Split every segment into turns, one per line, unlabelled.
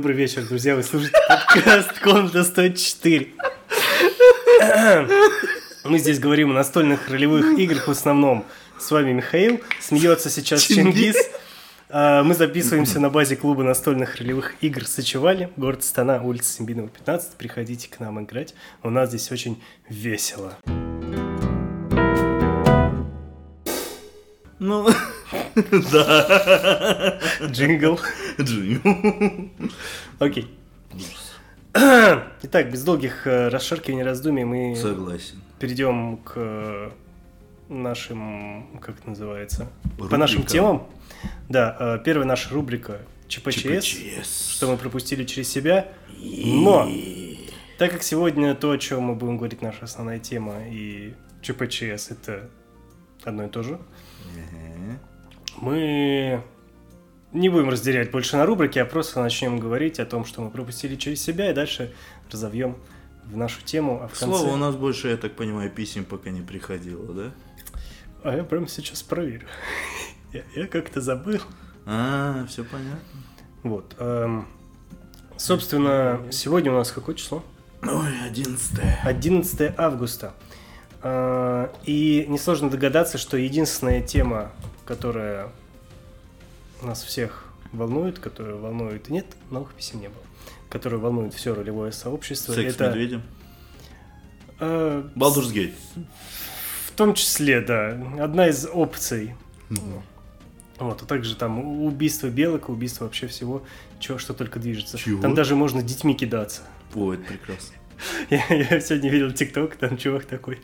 Добрый вечер, друзья. Вы слушаете подкаст Комната 104. Мы здесь говорим о настольных ролевых играх в основном. С вами Михаил. Смеется сейчас Чингис. А, Мы записываемся на базе клуба настольных ролевых игр Сочевали, город Стана, улица Симбинова, 15. Приходите к нам играть. У нас здесь очень весело.
Ну, да.
Джингл.
Джим.
Окей. Итак, без долгих э, расшаркиваний, раздумий мы
Согласен.
перейдем к э, нашим, как это называется, по
Рубрикам.
нашим темам. Да, э, первая наша рубрика ЧПЧС,
ЧПЧС.
что мы пропустили через себя. Но, так как сегодня то, о чем мы будем говорить, наша основная тема, и ЧПЧС это одно и то же, мы не будем разделять больше на рубрики, а просто начнем говорить о том, что мы пропустили через себя, и дальше разовьем в нашу тему, а в конце...
слову, у нас больше, я так понимаю, писем пока не приходило, да?
А я прямо сейчас проверю. Я, я как-то забыл.
А, все понятно.
Вот. эм, собственно, сегодня у нас какое число?
Ой, одиннадцатое.
11 августа. Э, И несложно догадаться, что единственная тема, которая нас всех волнует, которая волнует... Нет, новых писем не было. Которая волнует все ролевое сообщество.
Секс с
это,
медведем.
э,
Baldur's Gate.
В том числе, да. Одна из опций. Вот, а также там убийство белок, убийство вообще всего, чего, что только движется.
Чего?
Там даже можно детьми кидаться.
О, это прекрасно.
Я, я сегодня видел ТикТок, там чувак такой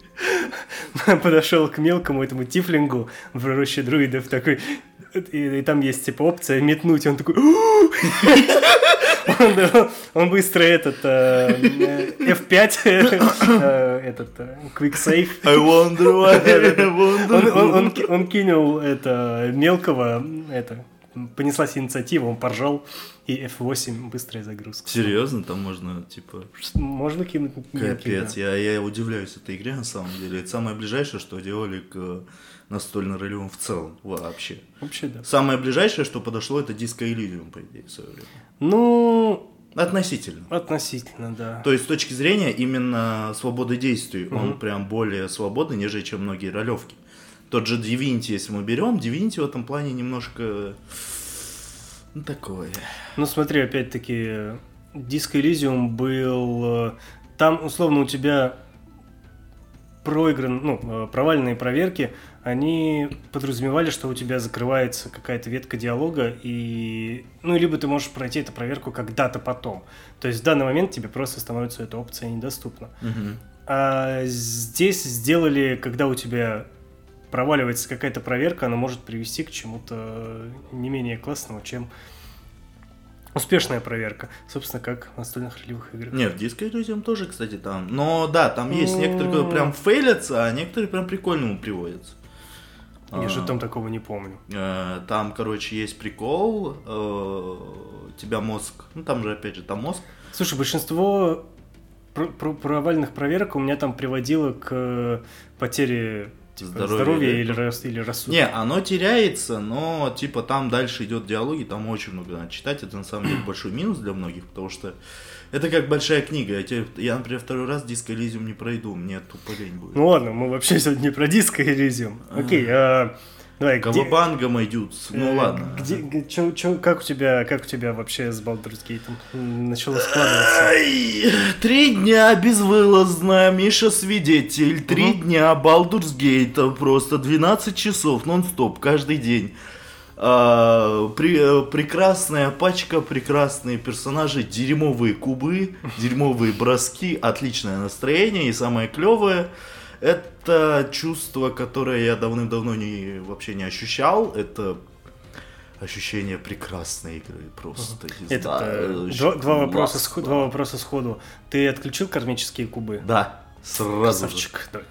подошел к мелкому этому тифлингу в роще друидов такой, и, и там есть типа опция метнуть, он такой он, он быстро этот э, э, F5 э, этот э, quick save.
I wonder why, I wonder
он, он, он, он кинул это мелкого, это понеслась инициатива, он поржал и F8 быстрая загрузка.
Серьезно, там можно, типа,
Можно кинуть
Капец,
да.
я, я удивляюсь этой игре на самом деле. Это самое ближайшее, что делали к настольно-ролевым в целом вообще.
Вообще да.
Самое ближайшее, что подошло, это Disco Elysium, по идее, в свое время.
Ну,
Относительно.
относительно, да.
То есть, с точки зрения именно свободы действий, он
Мгм.
прям более свободный, нежели чем многие ролевки. Тот же Divinity, если мы берем, Divinity в этом плане немножко... Ну, такое.
Ну смотри, опять-таки, Disco Elysium был... э, Там, условно, у тебя проигран, ну, э, провальные проверки, они подразумевали, что у тебя закрывается какая-то ветка диалога, и, ну, либо ты можешь пройти эту проверку когда-то потом. То есть в данный момент тебе просто становится эта опция недоступна.
Мгм.
А здесь сделали, когда у тебя проваливается какая-то проверка, она может привести к чему-то не менее классному, чем успешная проверка. Собственно, как в настольных ролевых играх.
Нет, в Disco Elysium тоже, кстати, там. Но да, там есть
Ну.
некоторые, которые прям фейлятся, а некоторые прям прикольному приводятся.
Я
А.
же там такого не помню.
Э, Там, короче, есть прикол, э, тебя мозг, ну там же опять же там мозг,
Слушай, большинство про- про- провальных проверок у меня там приводило к потере типа,
здоровья, да?
или, рас- или рассудка.
Не, оно теряется, но типа там дальше идет диалоги, там очень много надо читать. Это на самом деле большой минус для многих, потому что это как большая книга. Я, тебе- я например, второй раз Elysium не пройду, мне тупо лень будет.
Ну ладно, мы вообще сегодня не про диско. Окей, а, давай, где-
Кавабангом идет, ну
Э,
ладно.
Где, чё- чё- как, у тебя, как у тебя вообще с Baldur's Gate начало складываться?
Ай, Три дня безвылазно, Миша свидетель. Три
Мгм.
дня Baldur's Gate, просто 12 часов нон-стоп каждый день. А, при- э, прекрасная пачка, прекрасные персонажи, дерьмовые кубы, дерьмовые броски, отличное настроение и самое клевое это чувство, которое я давным-давно не, вообще не ощущал. Это ощущение прекрасной игры. Просто
Этот,
знаю,
э,
очень
два, два вопроса, сход- два вопроса сходу. Ты отключил кармические кубы?
Да, сразу же.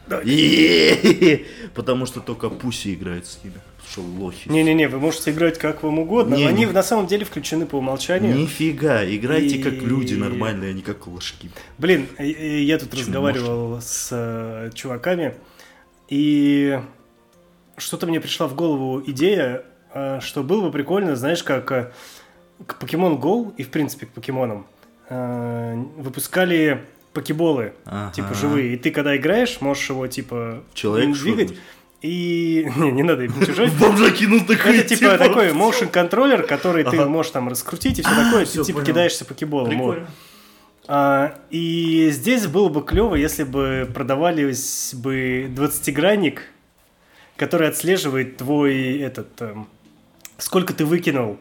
Давай.
Потому что только Пуси играет с ними. Что лохи.
Не-не-не, вы можете играть как вам угодно.
Не,
но Они
не.
на самом деле включены по умолчанию.
Нифига, играйте
И-
как люди нормальные, а не как лошки.
Блин, я тут разговаривал с э, чуваками, и что-то мне пришла в голову идея, э, что было бы прикольно, знаешь, как э, к Pokemon Go и, в принципе, к покемонам выпускали покеболы,
Ага.
типа живые. И ты, когда играешь, можешь его, типа,
Человек
двигать. И... Не, не надо им чужой.
В бомжа кинул такой,
Это типа такой motion контроллер, который ты можешь там раскрутить и все такое,
всё,
ты типа кидаешься покеболом. А, и здесь было бы клево, если бы продавались бы 20-гранник, который отслеживает твой этот... эм, сколько ты выкинул.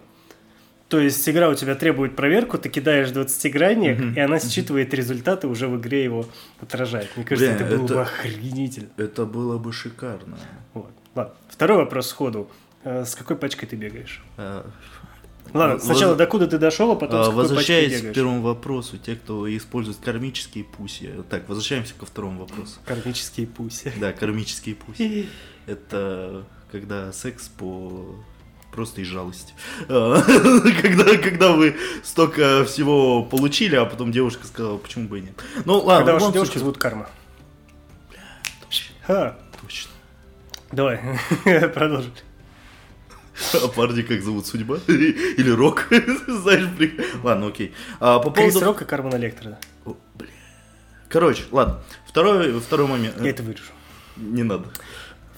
То есть игра у тебя требует проверку, ты кидаешь 20-гранник,
Мгм.
и она считывает результаты, уже в игре его отражает. Мне кажется,
Блин,
это было
это-
бы охренительно.
Это было бы шикарно.
Вот. Ладно. Второй вопрос сходу. Э, С какой пачкой ты бегаешь?
А,
Ладно,
Воз-
сначала докуда ты дошел, а потом
а,
с какой пачкой
Возвращаясь к
бегаешь.
первому вопросу, те, кто использует кармические пуси. Так, возвращаемся ко второму вопросу.
Кармические пуси.
Да, кармические пуси. Это когда секс по просто из жалости. Когда, когда вы столько всего получили, а потом девушка сказала, почему бы и нет. Ну ладно,
Когда вашу девушку зовут Карма. Ха,
Точно.
давай, продолжим.
А парни как зовут судьба? Или рок? Знаешь, при- Ладно, окей. А, по
Крис
поводу...
Рок и Кармен Электро.
О, бля. Короче, ладно. Второй, второй момент.
Я это вырежу.
Не надо.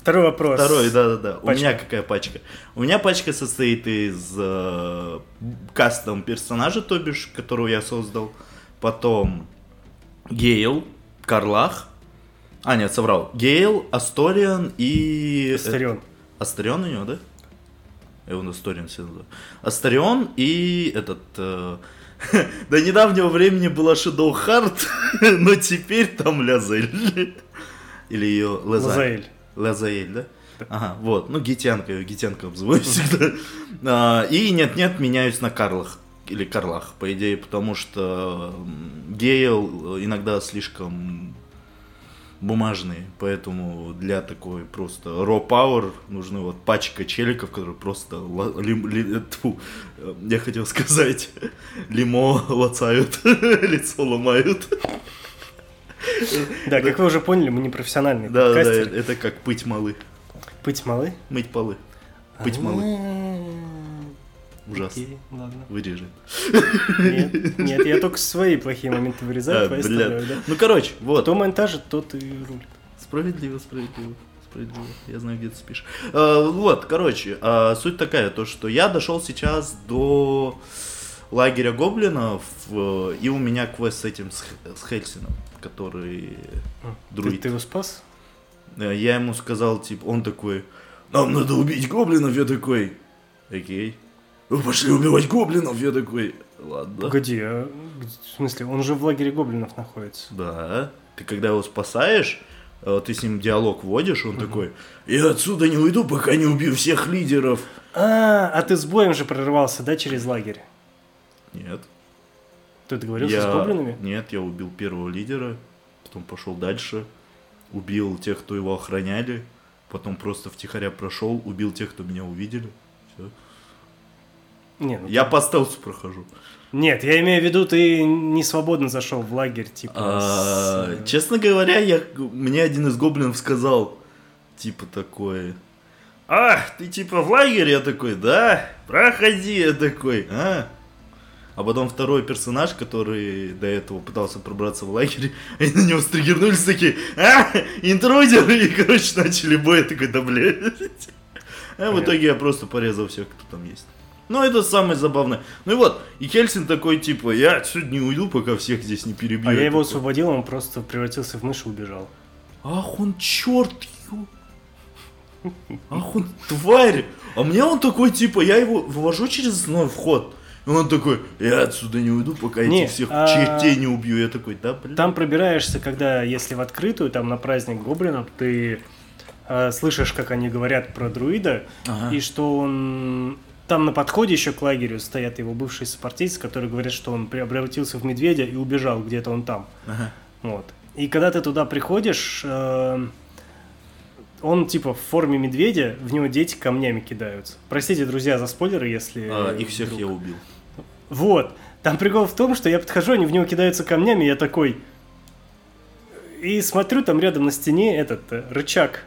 Второй вопрос.
Второй, да-да-да. У меня какая пачка? У меня пачка состоит из э, кастом персонажа, то бишь, которого я создал. Потом Гейл, Карлах. А, нет, соврал. Гейл, Асториан и...
Астарион.
Астарион у него, да? Я его Асториан все называю. Астарион и этот... э, До недавнего времени была Shadow Heart, но теперь там Лязель. Или ее.
Лазаэль.
Лазаэль, да? Ага, вот. Ну, гитянка, я гитянка обзываю всегда. А, И нет-нет, меняюсь на Карлах. Или Карлах, по идее, потому что Гейл иногда слишком бумажные, поэтому для такой просто raw power нужны вот пачка челиков, которые просто лим- ли- тьфу, э, я хотел сказать, лимо лацают, лицо ломают.
Да, как вы уже поняли, мы не профессиональные
Да, да, это как пыть малы,
Пыть малы?
мыть полы, пыть малы.
А,
Ужасно.
окей, ладно.
Вырежи.
Нет, нет, я только свои плохие моменты вырезаю,
А,
твои да.
Ну, короче, вот.
Кто монтажит, тот и рулит.
Справедливо, справедливо. Справедливо. Я знаю, где ты спишь. А, вот, короче, а, суть такая, то, что я дошел сейчас до лагеря гоблинов, э, и у меня квест с этим, с, с Хельсином, который
Ты,
друид.
ты его спас?
Э, Я ему сказал, типа, он такой, нам надо убить гоблинов, я такой, окей. Вы пошли убивать гоблинов, я такой, ладно.
Погоди, а в смысле, он же в лагере гоблинов находится.
Да. Ты когда его спасаешь, э, ты с ним диалог вводишь, он такой, я отсюда не уйду, пока не убью всех лидеров.
А, а ты с боем же прорывался, да, через лагерь?
Нет.
Ты договорился
я...
с гоблинами?
Нет, я убил первого лидера, потом пошел дальше, убил тех, кто его охраняли, потом просто втихаря прошел, убил тех, кто меня увидели. Всё.
Не, ну
Я по стелсу прохожу.
Нет, я имею в виду, ты не свободно зашел в лагерь, типа.
А,
с-
Честно говоря, я, мне один из гоблинов сказал, типа такое, а, ты типа в лагере? Я такой, да, проходи, я такой, а. А потом второй персонаж, который до этого пытался пробраться в лагерь, они на него стригернулись такие, а, интрудер, и, короче, начали бой, я такой, да, блядь. А в итоге я просто порезал всех, кто там есть. Ну, это самое забавное. Ну и вот, и Хельсин такой, типа, я отсюда не уйду, пока всех здесь не перебью.
А я его
такой,
освободил, он просто превратился в мышь и убежал.
Ах, он черт, ё. Ах, он тварь. А мне он такой, типа, я его вывожу через основной вход. Он такой, я отсюда не уйду, пока
Не,
этих всех
а-
чертей не убью. Я такой, да, блин.
Там пробираешься, когда, если в открытую, там на праздник гоблинов, ты э, слышишь, как они говорят про друида,
Ага.
и что он... Там на подходе еще к лагерю стоят его бывшие сопартийцы, которые говорят, что он превратился в медведя и убежал, где-то он там.
Ага.
Вот. И когда ты туда приходишь, э, он типа в форме медведя, в него дети камнями кидаются. Простите, друзья, за спойлеры, если...
А, их всех
вдруг.
я убил.
Вот. Там прикол в том, что я подхожу, они в него кидаются камнями, я такой... И смотрю, там рядом на стене этот э, рычаг.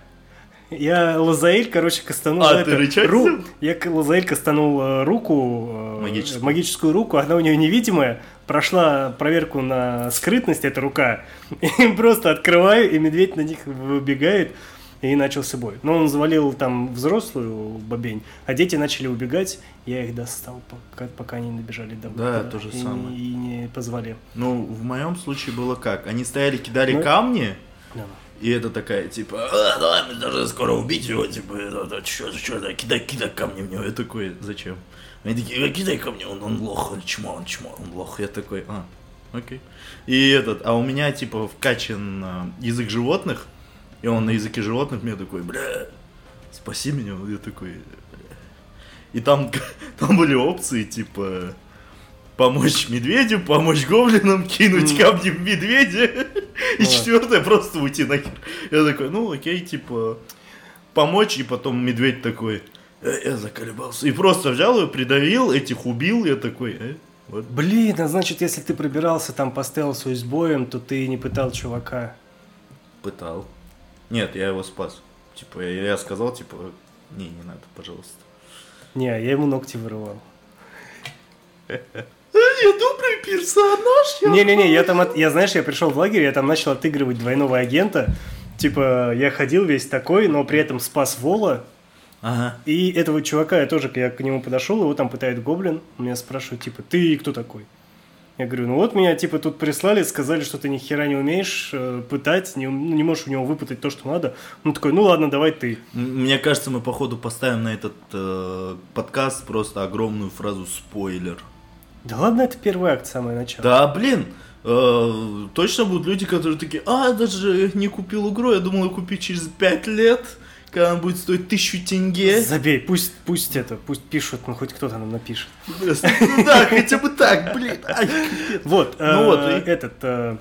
Я Лазаэль, короче, кастанул...
А,
это,
ты рычаг
ру-? Я Лазаэль кастанул э, руку
Магическую.
магическую руку, она у нее невидимая, прошла проверку на скрытность, эта рука, и просто открываю, и медведь на них выбегает, и начался бой. Но он завалил там взрослую бобень, а дети начали убегать, я их достал, пока, пока они набежали домой.
Да, то же
и,
самое.
И не позвали.
Ну, в моем случае было как? Они стояли, кидали
Ну,
камни,
Да.
и это такая, типа, а, давай, мы должны скоро убить его, типа, что, что, да, кидай, кидай камни в него. Я такой, зачем? Они такие, «Э, кидай камни, он, он лох, он чмо, он чмо, он лох. Я такой, а, окей. И этот, а у меня, типа, вкачан а, язык животных, и он на языке животных мне такой, бля, спаси меня. Я такой, бля. И там, там были опции, типа, помочь медведю, помочь гоблинам, кинуть камни в медведя. И четвертое просто уйти нахер. Я такой, ну окей, типа, помочь, и потом медведь такой, «Э, я заколебался. И просто взял ее, придавил, этих убил, я такой, э, вот.
Блин, а значит, если ты пробирался там по стелсу и с боем, то ты не пытал чувака.
Пытал. Нет, я его спас. Типа, я, я сказал, типа, не, не надо, пожалуйста.
Не, я ему ногти вырывал.
Я добрый персонаж, я...
Не-не-не, я там, от- я знаешь, я пришел в лагерь, я там начал отыгрывать двойного агента. Типа, я ходил весь такой, но при этом спас Вола.
Ага.
И этого чувака я тоже, я к нему подошел, его там пытает гоблин. Меня спрашивают, типа, ты кто такой? Я говорю, ну вот меня, типа, тут прислали, сказали, что ты ни хера не умеешь э, пытать, не, ум- не можешь у него выпытать то, что надо. Он такой, ну ладно, давай ты.
Мне кажется, мы походу поставим на этот э, подкаст просто огромную фразу спойлер.
Да ладно, это первый акт, самое начало.
Да, блин, э, точно будут люди, которые такие, а, даже не купил игру, я думал ее купить через 5 лет, когда она будет стоить тысячу тенге.
Забей, пусть, пусть это, пусть пишут, ну хоть кто-то нам напишет.
Ну да, хотя бы так, блин.
Вот,
Ну
э,
вот, и-
этот... э,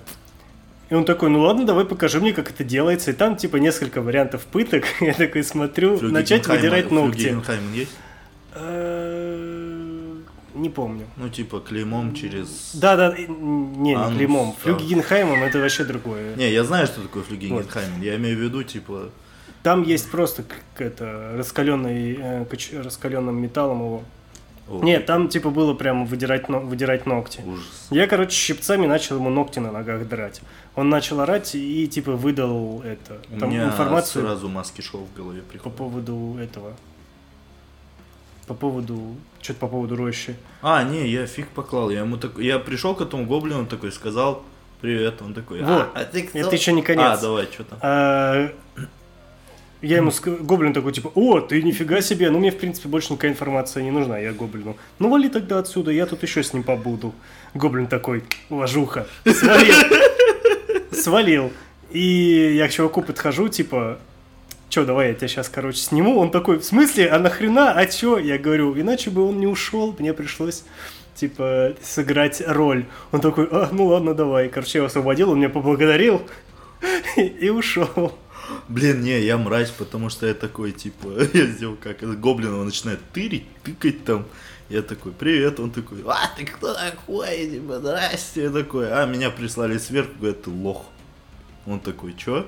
И он такой, ну ладно, давай покажи мне, как это делается. И там, типа, несколько вариантов пыток. Я такой смотрю,
Флюги
начать
Генхайма-
выдирать ногти.
Есть?
Э, Не помню.
Ну, типа, клеймом через...
Да, да, не,
А,
не
ну,
клеймом.
да.
Флюги Генхаймом это вообще другое.
Не, я знаю, что такое флюги
Вот.
Генхаймен. Я имею в виду, типа...
Там есть просто это раскаленный, э, кач- раскаленным металлом его.
о,
Нет, там типа было прям выдирать, но- выдирать ногти.
Ужас.
Я, короче, щипцами начал ему ногти на ногах драть. Он начал орать и, типа, выдал это,
У
там,
меня
информацию
сразу маски шоу в голове
по
приходят.
поводу этого. По поводу... Что-то по поводу рощи.
А, не, я фиг поклал. Я ему так... Я пришел к этому гоблину, он такой сказал, привет, он такой,
Вот.
а, а ты кто?»
Это еще не конец.
А, давай, что там?
А, Я ему ск- гоблин такой, типа, о, ты нифига себе, ну мне, в принципе, больше никакая информация не нужна, я гоблину. Ну вали тогда отсюда, я тут еще с ним побуду. Гоблин такой, уважуха, свалил. Свалил. И я к чуваку подхожу, типа, Че, давай я тебя сейчас, короче, сниму. Он такой, в смысле, а нахрена, а чё? Я говорю, иначе бы он не ушел, мне пришлось, типа, сыграть роль. Он такой, а, ну ладно, давай. Короче, я его освободил, он меня поблагодарил и ушел.
Блин, не, я мразь, потому что я такой, типа, я сделал как, гоблин его начинает тырить, тыкать там. Я такой, привет, он такой, а, ты кто такой, типа, здрасте. Я такой, а, меня прислали сверху, говорят, ты лох. Он такой, чё?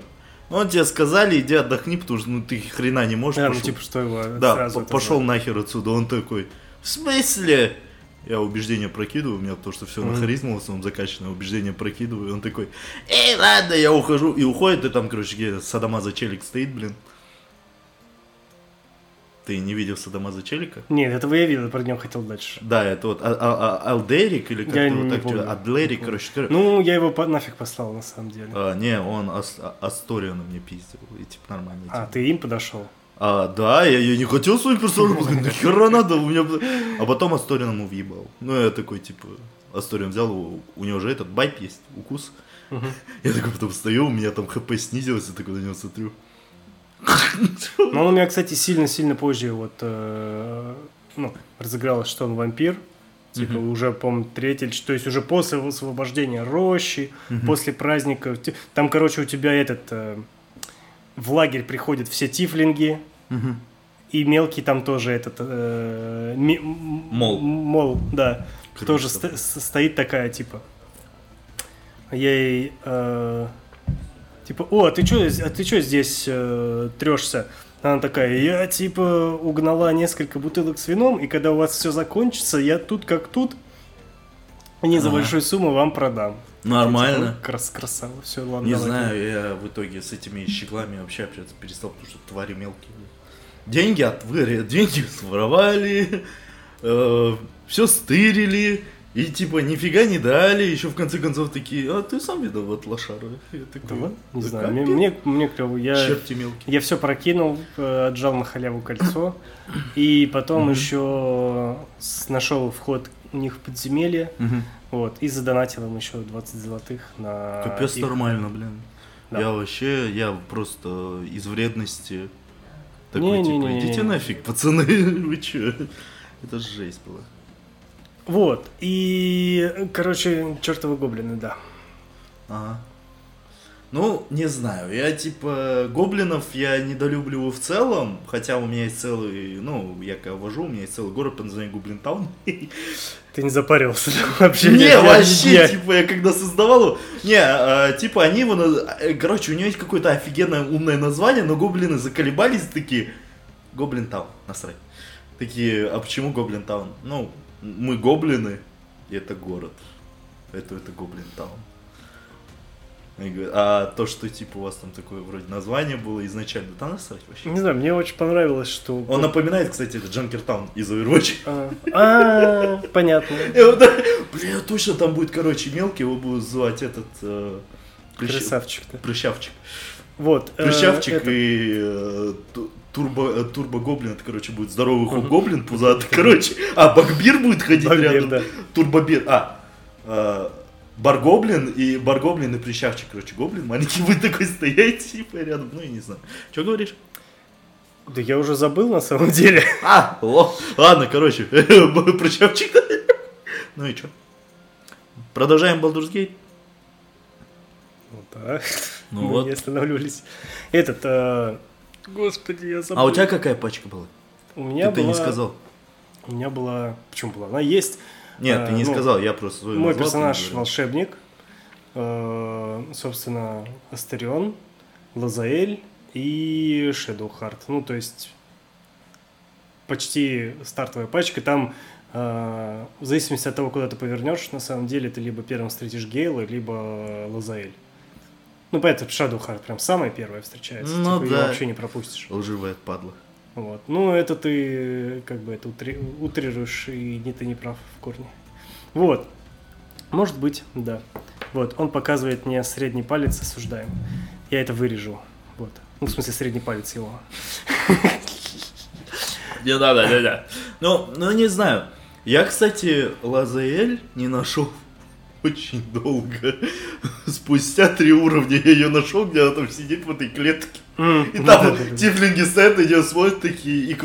Ну, тебе сказали, иди отдохни, потому что ну, ты хрена не можешь.
Ну
пошел».
типа, что его
Да, пошел нахер отсюда. Он такой, в смысле? Я убеждение прокидываю, у меня то, что все на
Мгм.
харизму, в основном закачанное убеждение прокидываю. И он такой, эй, ладно, я ухожу. И уходит, и там, короче, где Садамаза Челик стоит, блин. Ты не видел Садамаза Челика?
Нет, этого я видел, про него хотел дальше.
Да, это вот а- а- а- Алдерик или как
Я
его
не
так
помню.
Адлерик, короче. кор-
Ну, я его по- нафиг послал, на самом деле.
А, не, он Ас- А- Асториона мне пиздил. И типа нормально.
А,
типа.
ты им подошел?
А, да, я, я не хотел свой персонаж, говорю, нахера надо, у меня... А потом Асторин ему въебал. Ну, я такой, типа, Асторин взял у него же этот байп есть, укус. Я такой потом встаю, у меня там хп снизилось, я такой на него смотрю.
Но он у меня, кстати, сильно-сильно позже вот, э, ну, разыгралось, что он вампир. Типа
Мгм.
уже, по-моему, третий, то есть уже после освобождения рощи,
Мгм.
после праздника. Там, короче, у тебя этот... э, в лагерь приходят все тифлинги, и мелкий там тоже этот... э, ми-
Мол.
Мол, да.
Крыса.
Тоже сто- стоит такая, типа... Я ей... э, типа, о, а ты что а ты чё здесь э, трешься? Она такая, я типа угнала несколько бутылок с вином, и когда у вас все закончится, я тут как тут, не за
Ага.
большую сумму вам продам.
Нормально.
Ну, крас красава, все, ладно.
Не
давай.
знаю, я в итоге с этими щеглами вообще общаться перестал, потому что твари мелкие. Деньги отвырили, деньги своровали, все стырили, и типа нифига не дали, еще в конце концов такие, а ты сам виноват, лошара. Я
Да
такой,
не
«Да
знаю,
капец,
мне, мне, мне клево. Я,
черти мелкие.
я все прокинул, э, отжал на халяву кольцо, и потом еще нашел вход у них в подземелье, вот, и задонатил им еще 20 золотых на
Капец
их-
нормально, блин.
Да.
Я вообще, я просто из вредности такой, типа,
Не-не-не-не-не.
идите нафиг, пацаны, вы чё? Это жесть была.
Вот, и, короче, чертовы гоблины, да.
Ага. Ну, не знаю, я типа гоблинов я недолюбливаю в целом, хотя у меня есть целый, ну, я когда вожу, у меня есть целый город под названием Гоблинтаун.
Ты не запарился вообще?
Не,
ни-
вообще,
ни-
типа, я когда создавал его, не, а, типа, они его, э, короче, у него есть какое-то офигенное умное название, но гоблины заколебались такие, Гоблинтаун, насрать. Такие, а почему Гоблинтаун? Ну, мы гоблины, и это город, это, это Гоблинтаун. Они говорят, а то, что, типа, у вас там такое вроде название было изначально, да насрать вообще.
Не знаю, мне очень понравилось, что...
Он напоминает, кстати, это Джанкертаун из Overwatch.
А, а, понятно.
Бля, точно там будет, короче, мелкий, его будут звать этот... э,
Красавчик-то.
Прыщавчик.
Вот. э,
Прыщавчик и э, ту- турбо, э, турбо-гоблин, это, короче, будет здоровый
Мгм.
гоблин пузатый, короче. А, Багбир будет ходить
Багбир,
рядом.
да.
Турбобир, а, Баргоблин и Баргоблин и Прыщавчик, короче, гоблин маленький будет такой стоять, типа, рядом, ну, я не знаю. Что говоришь?
Да я уже забыл на самом деле.
А, о, ладно, короче, Прыщавчик. Ну и что? Продолжаем Baldur's Gate?
Ну да.
Ну
Мы
вот.
не останавливались. Этот, э, господи, я забыл.
А у тебя какая пачка была?
У меня
Ты, ты
была...
не сказал.
У меня была... Почему была? Она есть.
Нет, ты не
ну,
сказал, я просто
Мой
назвал,
персонаж волшебник. Э, Собственно, Астерион, Лазаэль и Шедоухарт. Ну, то есть почти стартовая пачка. Там э, в зависимости от того, куда ты повернешь, на самом деле ты либо первым встретишь Гейла, либо Лазаэль. Ну, поэтому Шадоухарт прям самая первая встречается.
Ну
типа,
да.
вообще не пропустишь.
Лживая падла.
Вот. Ну, это ты как бы это утри- утрируешь, и не ты не прав в корне. Вот. Может быть, да. Вот, он показывает мне средний палец, осуждаем. Я это вырежу. Вот. Ну, в смысле, средний палец его.
Не надо, да, да. Ну, ну не знаю. Я, кстати, Лазаэль не нашел очень долго. Спустя три уровня я ее нашел, где она там сидит в этой клетке. И там
Да-да-да.
тифлинги стоят на нее смотрят такие, и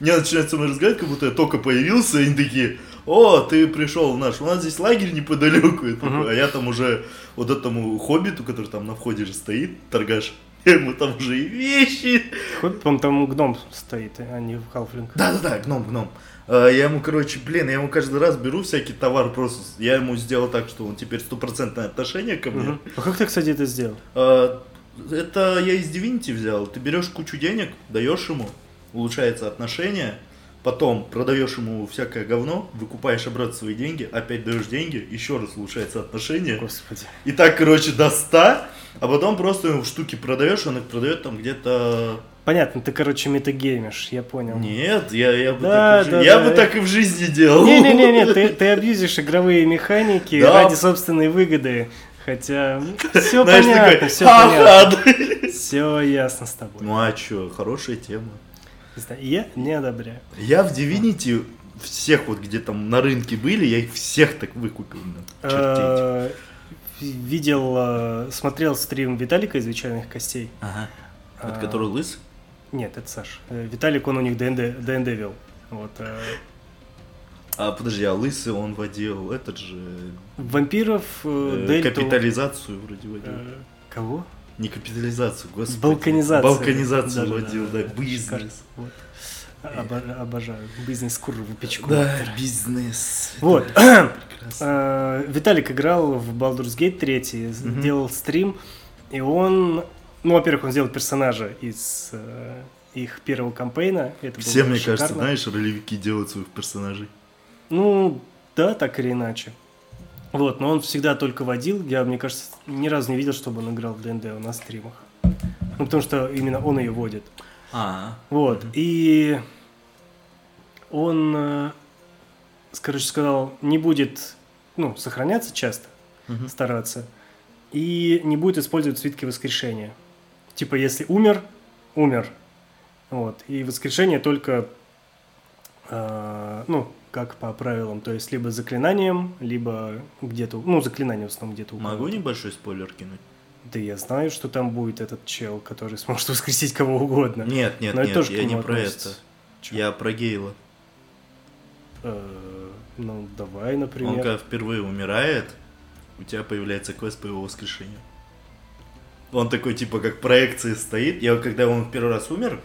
мне начинают со мной разговаривать, как будто я только появился, и они такие, о, ты пришел в наш, у нас здесь лагерь неподалеку,
Мгм.
а я там уже вот этому хоббиту, который там на входе же стоит, торгаш, я ему там уже и вещи,
Хоть он там гном стоит, а не халфлинг.
да-да-да, гном, гном. А, Я ему, короче, блин, я ему каждый раз беру всякий товар просто. Я ему сделал так, что он теперь стопроцентное отношение ко мне.
Мгм. А как ты, кстати, это сделал?
А, Это я из Divinity взял. Ты берешь кучу денег, даешь ему, улучшается отношение, потом продаешь ему всякое говно, выкупаешь обратно свои деньги, опять даешь деньги, еще раз улучшается отношение.
Господи.
И так, короче, до 100, а потом просто ему штуки продаешь, он их продает там где-то...
Понятно, ты, короче, метагеймишь, я понял.
Нет, я, я, бы,
Да,
так, и в
да,
жи- я
да,
бы так и в жизни делал.
Не-не-не, ты, ты абьюзишь игровые механики
Да.
ради собственной выгоды. Хотя все
Знаешь,
понятно,
такой,
все понятно. Все ясно с тобой.
Ну а чё, хорошая тема.
Я не одобряю.
Я в Divinity всех вот, где там на рынке были, я их всех так выкупил.
Э, Видел, э, смотрел стрим Виталика из «Вечерних костей».
Ага. Это
А,
который лыс?
Нет, это Саш. Э, Виталик, он у них ДНД, ДНД вел. Вот. э,
А подожди, а лысый он водил этот же
Вампиров, э,
э,
Дельту...
капитализацию вроде водил.
э, Кого?
Не капитализацию, господи.
Балканизацию.
Балканизацию
Да-да-да,
водил, да,
да,
бизнес.
шикарно. Вот. Обо- обожаю. Бизнес курву печку.
Да, бизнес.
Вот. Виталик играл в Baldur's Gate 3,
Мгм.
делал стрим, и он, ну, во-первых, он сделал персонажа из, э, их первого кампейна. Это
Все, мне
шикарно.
кажется, знаешь, ролевики делают своих персонажей.
Ну, да, так или иначе. Вот, но он всегда только водил. Я, мне кажется, ни разу не видел, чтобы он играл в ДНД на стримах. Ну, потому что именно он ее водит.
А,
Вот, и он, э, короче, сказал, не будет, ну, сохраняться часто,
Мгм.
стараться, и не будет использовать свитки воскрешения. Типа, если умер, умер. Вот, и воскрешение только, э, ну, как по правилам, то есть либо заклинанием, либо где-то, ну, заклинание в основном где-то
могу небольшой спойлер кинуть?
Да я знаю, что там будет этот чел, который сможет воскресить кого угодно.
Нет, нет,
Но
нет,
тоже
я не про
относится.
это.
Чё?
Я про Гейла.
Э, ну, давай,
Он
например.
когда впервые умирает, у тебя появляется квест по его воскрешению. Он такой, типа, как проекции стоит. Я когда он в первый раз умер,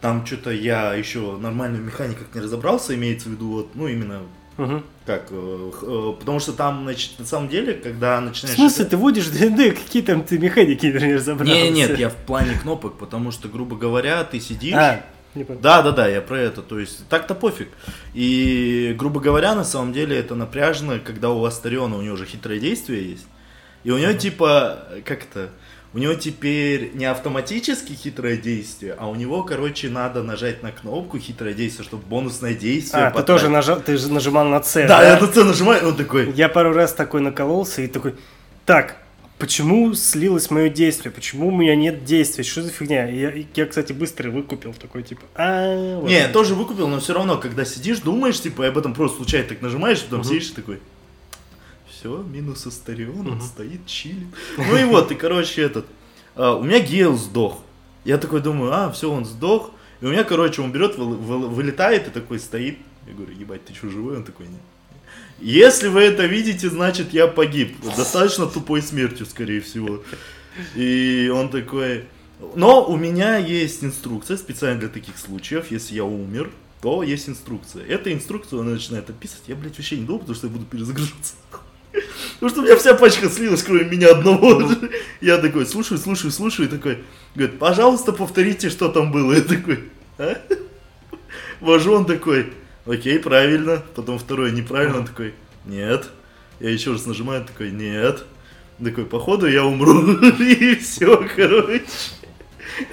там что-то я еще нормально в механиках не разобрался, имеется в виду, вот, ну, именно
Мгм.
как, э, э, потому что там, значит, на самом деле, когда
В
начинаешь...
смысле, ты водишь ДНД, какие там ты механики не разобрался?
Не, нет, я в плане кнопок, потому что, грубо говоря, ты сидишь...
А.
Да, да, да, я про это. То есть так-то пофиг. И, грубо говоря, на самом деле это напряжно, когда у Астариона у него уже хитрое действие есть. И у него типа, как это, у него теперь не автоматически хитрое действие, а у него, короче, надо нажать на кнопку хитрое действие, чтобы бонусное действие
А, ты
потратить.
тоже нажал, ты же нажимал на С,
Да, я на C нажимаю, он такой,
Я пару раз такой накололся и такой, так, почему слилось мое действие? Почему у меня нет действия? Что за фигня? Я, я, кстати, быстро выкупил такой, типа, а, вот
Не, я тоже выкупил, но все равно, когда сидишь, думаешь, типа, об этом просто случайно так нажимаешь, потом
Мгм.
сидишь и такой, все, минус Астарион, он стоит, чилит. Ну и вот, и короче, этот, а, у меня Гейл сдох. Я такой думаю, а, все, он сдох. И у меня, короче, он берет, вы- вы- вылетает и такой стоит. Я говорю, ебать, ты что, живой? Он такой, нет. Если вы это видите, значит я погиб. Достаточно тупой смертью, скорее всего. И он такой... Но у меня есть инструкция специально для таких случаев. Если я умер, то есть инструкция. Эта инструкцию он начинает описывать. Я, блядь, вообще не думал, потому что я буду перезагружаться. Потому что у меня вся пачка слилась, кроме меня одного. Я такой, слушаю, слушаю, слушаю, и такой, говорит, пожалуйста, повторите, что там было. Я такой, а? Вожу, он такой, окей, правильно. Потом второй, неправильно, он такой, нет. Я еще раз нажимаю, такой, нет. Такой, походу я умру. И все, короче.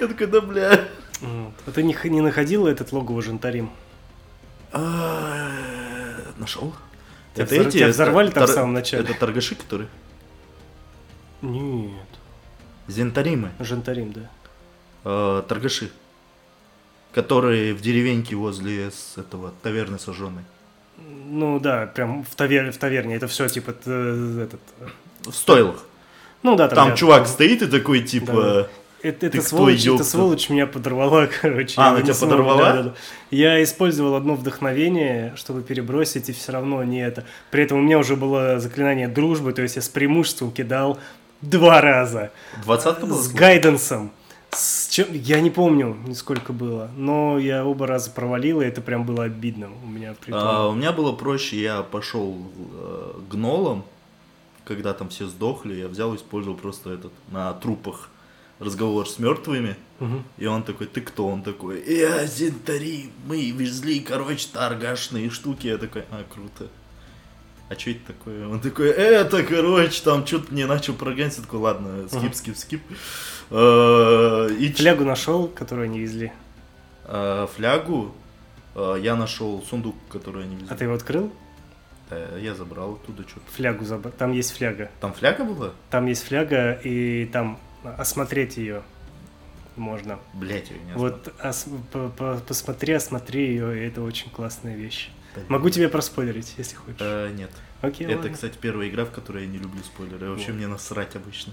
Я такой, да бля.
А ты не, не находил этот логово Жентарим?
А, Нашел?
Тебя взор- тебя взорвали там в самом начале?
Это торгаши, которые?
Нет,
Зентаримы.
Жентарим, да.
э, торгаши. Которые в деревеньке возле с этого таверны сожженной.
Ну да, прям в, тавер, в таверне. Это все типа этот. э,
В стойлах.
Ну да,
Там
рядом.
чувак стоит и такой, типа...
Это, это
кто,
сволочь, это сволочь меня подорвала, короче.
А, она тебя
смог,
подорвала?
да-да-да. Я использовал одно вдохновение, чтобы перебросить, и все равно не это. При этом у меня уже было заклинание дружбы, то есть я с преимуществом кидал два раза.
Двадцатка была?
С гайденсом. С чем... Я не помню, сколько было, но я оба раза провалил, и это прям было обидно у меня.
А, у меня было проще, я пошел э, гнолом, когда там все сдохли, я взял и использовал просто этот на трупах разговор с мертвыми.
Мгм.
И он такой, ты кто? Он такой, я Зентари, мы везли, короче, торгашные штуки. Я такой, а, круто. А что это такое? Он такой, это, короче, там что-то мне начал прогонять. Я такой, ладно, скип, скип, скип. Э, И
Флягу нашел, которую они везли.
э, флягу э, я нашел сундук, который они везли.
А ты его открыл?
Я забрал оттуда что-то.
Флягу забрал. Там есть фляга.
Там фляга была?
Там есть фляга, и там осмотреть ее можно.
Блять, я не.
Вот ос- по- по- посмотри, осмотри ее, и это очень классная вещь. Могу тебе проспойлерить, если хочешь.
Э, нет.
Окей,
Это,
ладно.
кстати, первая игра, в которой я не люблю спойлеры. Вообще
Вот.
мне насрать обычно.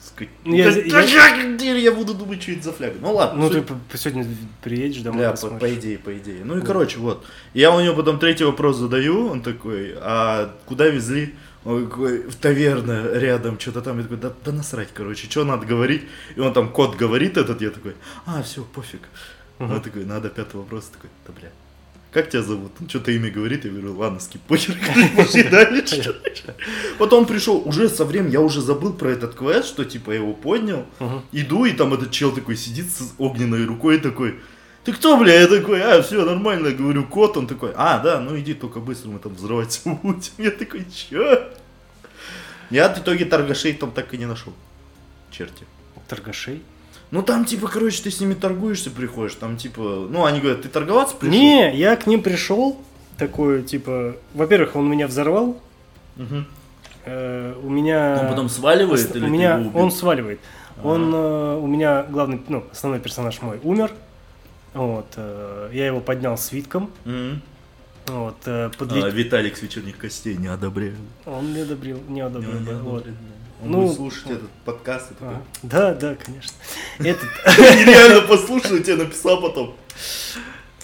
Ска-
Ну, я-
Да-
я-
да где я буду думать, что это за фляга? Ну ладно.
Ну, ты по- по- сегодня приедешь домой,
Бля, по, по идее, по идее. Ну и
Вот.
короче, вот. Я у него потом третий вопрос задаю, он такой, а куда везли? Он такой, в таверна рядом, что-то там. Я такой, да, да насрать, короче, что надо говорить? И он там код говорит этот, я такой, а, все, пофиг. Он такой, надо пятый вопрос, такой, да бля. как тебя зовут? Он что-то имя говорит, я говорю, ладно, скип, похер, пошли дальше. Потом пришел, уже со временем, я уже забыл про этот квест, что типа я его поднял, иду, и там этот чел такой сидит с огненной рукой такой, ты кто, бля? Я такой, а, все, нормально, говорю, кот, он такой, а, да, ну иди, только быстро, мы там взрывать будем. Я такой, чё? Я в итоге торгашей там так и не нашел. Черти.
Торгашей?
Ну там, типа, короче, ты с ними торгуешься, приходишь, там, типа, ну, они говорят, ты торговаться пришел?
Не, я к ним пришел, такой, типа, во-первых, он меня взорвал,
Мгм.
э, у меня...
Он потом сваливает
Ос-
или
у меня он сваливает. Он э, у меня главный, ну основной персонаж мой умер. Вот, э, я его поднял свитком.
Мгм.
Вот, э,
А,
подле-
Виталик с вечерних костей не одобряю.
он не одобрил, не одобрил.
Не, не
да, вот.
да. Он
Ну,
будет слушать этот подкаст и такой,
А, да, да, конечно. Этот,
Нереально послушал, тебе написал потом.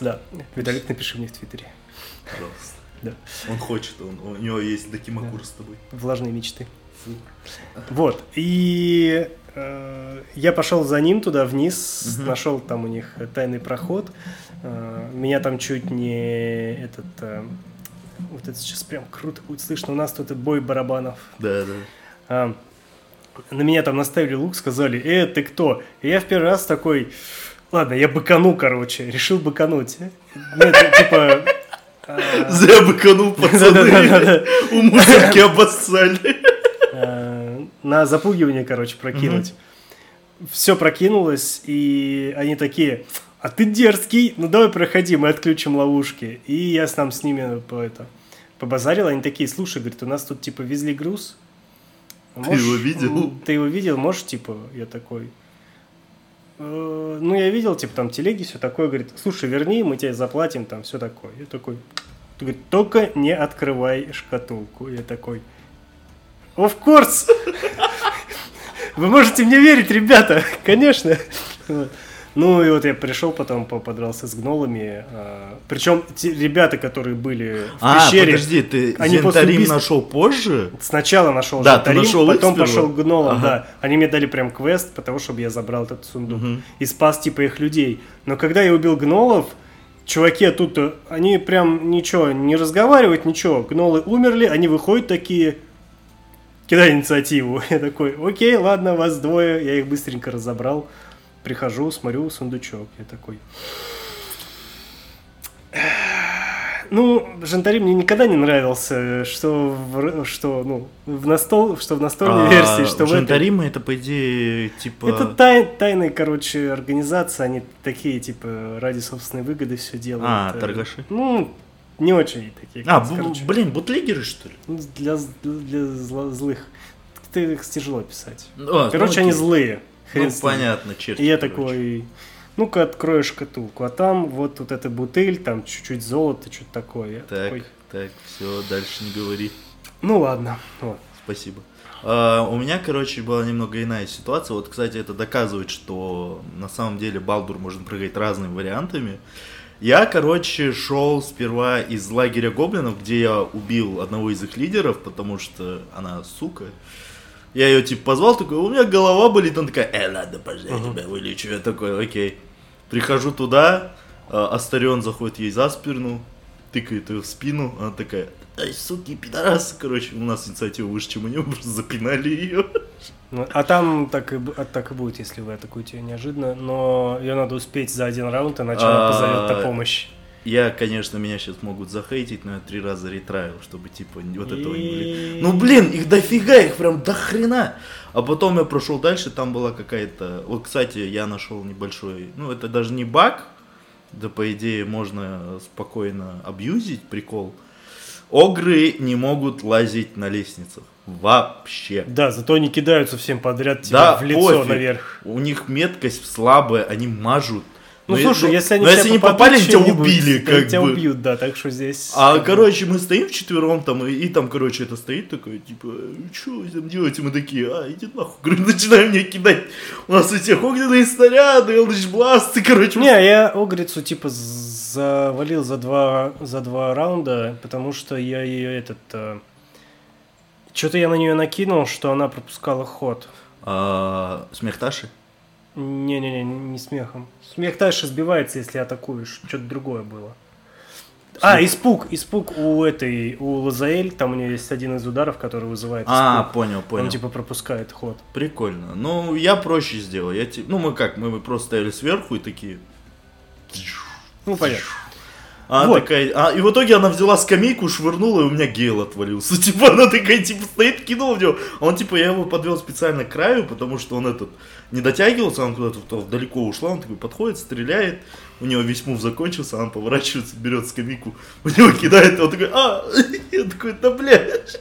да, Виталик, напиши мне в Твиттере.
Пожалуйста.
Да.
Он хочет, он, у него есть докимакур с тобой.
Влажные мечты. Вот. И я пошел за ним туда вниз,
Мгм.
нашел там у них тайный проход. Э, меня там чуть не этот. э, вот это сейчас прям круто будет слышно. У нас тут бой барабанов.
Да, да.
На меня там наставили лук, сказали, э, ты кто? И я в первый раз такой, ладно, я быкану, короче, решил быкануть. Ну, типа...
Зря быканул, пацаны. У мусорки обоссали.
На запугивание, короче, прокинуть. Все прокинулось, и они такие, а ты дерзкий, ну давай проходи, мы отключим ловушки. И я с там с ними по это побазарил, они такие, слушай, говорит, у нас тут типа везли груз.
Ты его видел?
Ты его видел, можешь, типа, я такой. «Э, Ну, я видел, типа, там телеги, все такое. Говорит, слушай, верни, мы тебе заплатим, там все такое. Я такой, ты говорит, только не открывай шкатулку. Я такой, of course! Вы можете мне верить, ребята, конечно. Ну и вот я пришел, потом по- подрался с гнолами. Причем те ребята, которые были в
А,
пещере,
подожди, ты
они после
Зентарим
убийства-
нашел позже?
Сначала нашел
Да, ты
Жантарим,
нашел
потом пошел к гнолам,
Ага.
да. Они мне дали прям квест, потому чтобы я забрал этот сундук.
Мгм.
И спас типа их людей. Но когда я убил гнолов, чуваки тут, э, они прям ничего, не разговаривают, ничего. Гнолы умерли, они выходят такие, кидай инициативу. Я такой, окей, ладно, вас двое. Я их быстренько разобрал. Прихожу, смотрю, сундучок. Я такой... Ну, Жантари мне никогда не нравился, что в, что, ну, в, настол, что в настольной
А,
версии, что в этой.
Жентарима это, по идее, типа...
Это тай, тайные, короче, организации, они такие, типа, ради собственной выгоды все делают.
А,
Э,
торгаши?
Ну, не очень такие.
А,
короче.
блин, бутлегеры, что ли?
Ну, Для, для злых. Ты их тяжело писать.
А,
Короче,
ну,
они злые. Хрен
Ну,
с ними.
понятно, черт.
И я такой, ну-ка открою шкатулку, а там вот, вот эта бутыль, там чуть-чуть золота, что-то такое. Я
Так,
такой,
так, все, дальше не говори.
ну ладно, вот.
Спасибо. А, у меня, короче, была немного иная ситуация. Вот, кстати, это доказывает, что на самом деле Балдур можно прыгать разными вариантами. Я, короче, шел сперва из лагеря гоблинов, где я убил одного из их лидеров, потому что она сука. Я ее типа позвал, такой, у меня голова болит, она такая, э, ладно, пожди, я тебя вылечу. Я такой, окей. Прихожу туда, а, Астарион заходит ей за спину, тыкает ее в спину, она такая, ай, суки, пидорасы, короче, у нас инициатива выше, чем у нее, просто запинали ее.
Ну, а там так и, а так и будет, если вы атакуете ее неожиданно, но ее надо успеть за один раунд, иначе она
А,
позовет на помощь.
Я, конечно, меня сейчас могут захейтить, но я три раза ретраил, чтобы, типа, вот этого не были. Ну, блин, их дофига, их прям до хрена. А потом я прошел дальше, там была какая-то... Вот, кстати, я нашел небольшой... Ну, это даже не баг, да, по идее, можно спокойно абьюзить, прикол. Огры не могут лазить на лестницах. Вообще.
Да, зато они кидаются всем подряд тебе
Да,
в лицо
пофиг.
наверх.
У них меткость слабая, они мажут.
Ну,
Но
слушай,
я-
если они
но
в
если не попали, они тебя убили, как
тебя
бы.
убьют, да, так что здесь...
А, короче, мы стоим вчетвером там, и, и там, короче, это стоит такой, типа, что вы там делаете? Мы такие, а, иди нахуй. Говорю, начинаем мне кидать. У нас у всех огненные снаряды, элдыч бласты, короче.
Не, я Огрицу типа завалил за два, за два раунда, потому что я ее этот... Что-то я на нее накинул, что она пропускала ход.
А, смехташи?
Не-не-не, не смехом. Смех дальше сбивается, если атакуешь. Что-то другое было. А, испуг, испуг у этой, у Лазаэль, там у нее есть один из ударов, который вызывает испуг.
А, понял, понял.
Он типа пропускает ход.
Прикольно. Ну, я проще сделал. Я, ти- ну, мы как, мы просто стояли сверху и такие...
Ну, понятно.
А,
Вот.
такая, а, и в итоге она взяла скамейку, швырнула, и у меня гейл отвалился. Типа, она такая, типа, стоит, кинула в него. А Он, типа, я его подвел специально к краю, потому что он этот не дотягивался, он куда-то далеко ушла, он такой подходит, стреляет, у него весь мув закончился, он поворачивается, берет скамейку, у него кидает, и он такой, а, я такой, да, блядь.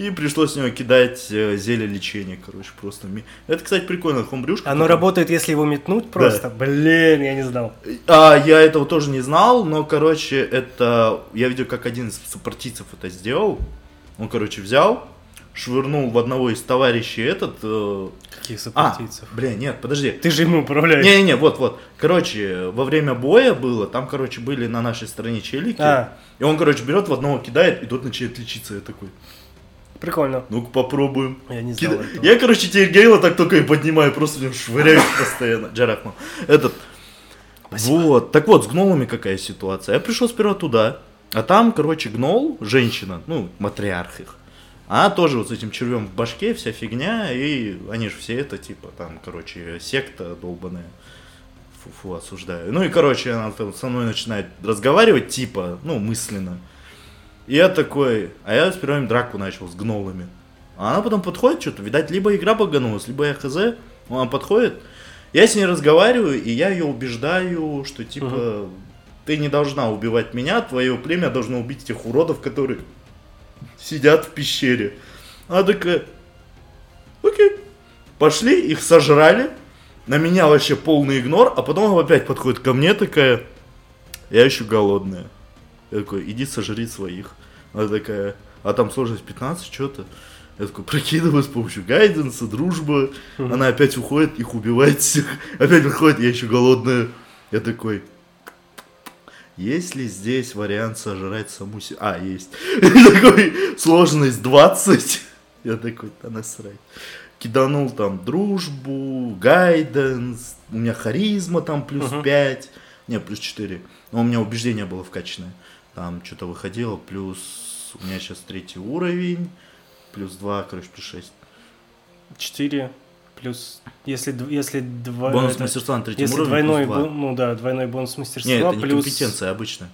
И пришлось с него кидать э, зелье лечения, короче, просто. Это, кстати, прикольно, хомбрюшка.
Оно работает, если его метнуть просто. Блин, я не знал.
А, я этого тоже не знал, но, короче, это... Я видел, как один из сопартийцев это сделал. Он, короче, взял, швырнул в одного из товарищей этот... э,
Каких
А,
сопартийцев.
бля, нет, подожди.
Ты же ему управляешь.
Не-не-не, вот-вот. Короче, во время боя было, там, короче, были на нашей стороне челики.
А.
И он, короче, берет, в одного кидает, и тот начинает лечиться. Я такой,
Прикольно.
ну-ка попробуем.
Я не знал
Кида-
этого.
Я, короче, теперь Гейла так только и поднимаю, просто в него швыряю постоянно. Джарахман. Этот. Вот. Так вот, с гнолами какая ситуация. Я пришел сперва туда, а там, короче, гнол, женщина, ну, матриарх их. Она тоже вот с этим червем в башке, вся фигня, и они же все это, типа, там, короче, секта долбаная. Фу-фу, осуждаю. Ну и, короче, она там со мной начинает разговаривать, типа, ну, мысленно. И я такой, а я сперва им драку начал с гнолами. А она потом подходит что-то, видать, либо игра баганулась, либо я хз. Она подходит, я с ней разговариваю, и я ее убеждаю, что типа ты не должна убивать меня, твое племя должно убить тех уродов, которые сидят в пещере. Она такая, окей. Пошли, их сожрали. На меня вообще полный игнор, а потом она опять подходит ко мне такая, я еще голодная. Я такой, иди сожри своих. Она такая, а там сложность 15, что-то. Я такой, прокидываю с помощью гайденса, дружба. Она опять уходит, их убивает всех. Опять выходит, я еще голодная. Я такой, есть ли здесь вариант сожрать саму себя? А, есть. Такой, сложность 20. Я такой, да насрать. Киданул там дружбу, гайденс, у меня харизма там плюс 5, не, плюс 4. Но у меня убеждение было вкачанное. Там что-то выходило, плюс у меня сейчас третий уровень, плюс 2, короче, плюс 6.
4 плюс... Если, если два...
Бонус
это-
мастерства на третьем
Если
уровне
двойной,
плюс 2.
бон- ну да, двойной бонус мастерства,
Не, это не
плюс...
компетенция обычная.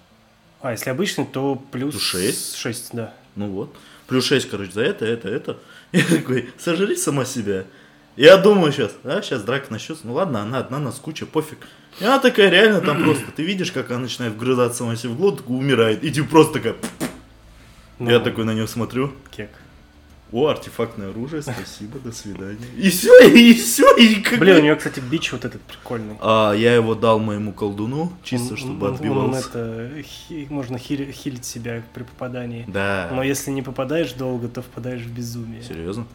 А, если обычный, то плюс...
Плюс шесть?
6, да.
Ну вот. Плюс 6, короче, за это, это, это. Я такой, сожри сама себя. Я думаю сейчас, а, сейчас драка начнется. Ну ладно, она одна, нас куча, пофиг. И она такая реально там просто, ты видишь, как она начинает вгрызаться сама себе в глотку, умирает. И типа просто такая,
Ну,
я такой на нее смотрю.
Кек.
О, артефактное оружие, спасибо, до свидания. И все, и все, и как
Блин, у нее, кстати, бич вот этот прикольный.
А, я его дал моему колдуну, чисто
Он-
чтобы
он- он
отбивался.
это, хи- можно хили- хилить себя при попадании.
Да.
Но если не попадаешь долго, то впадаешь в безумие.
Серьезно?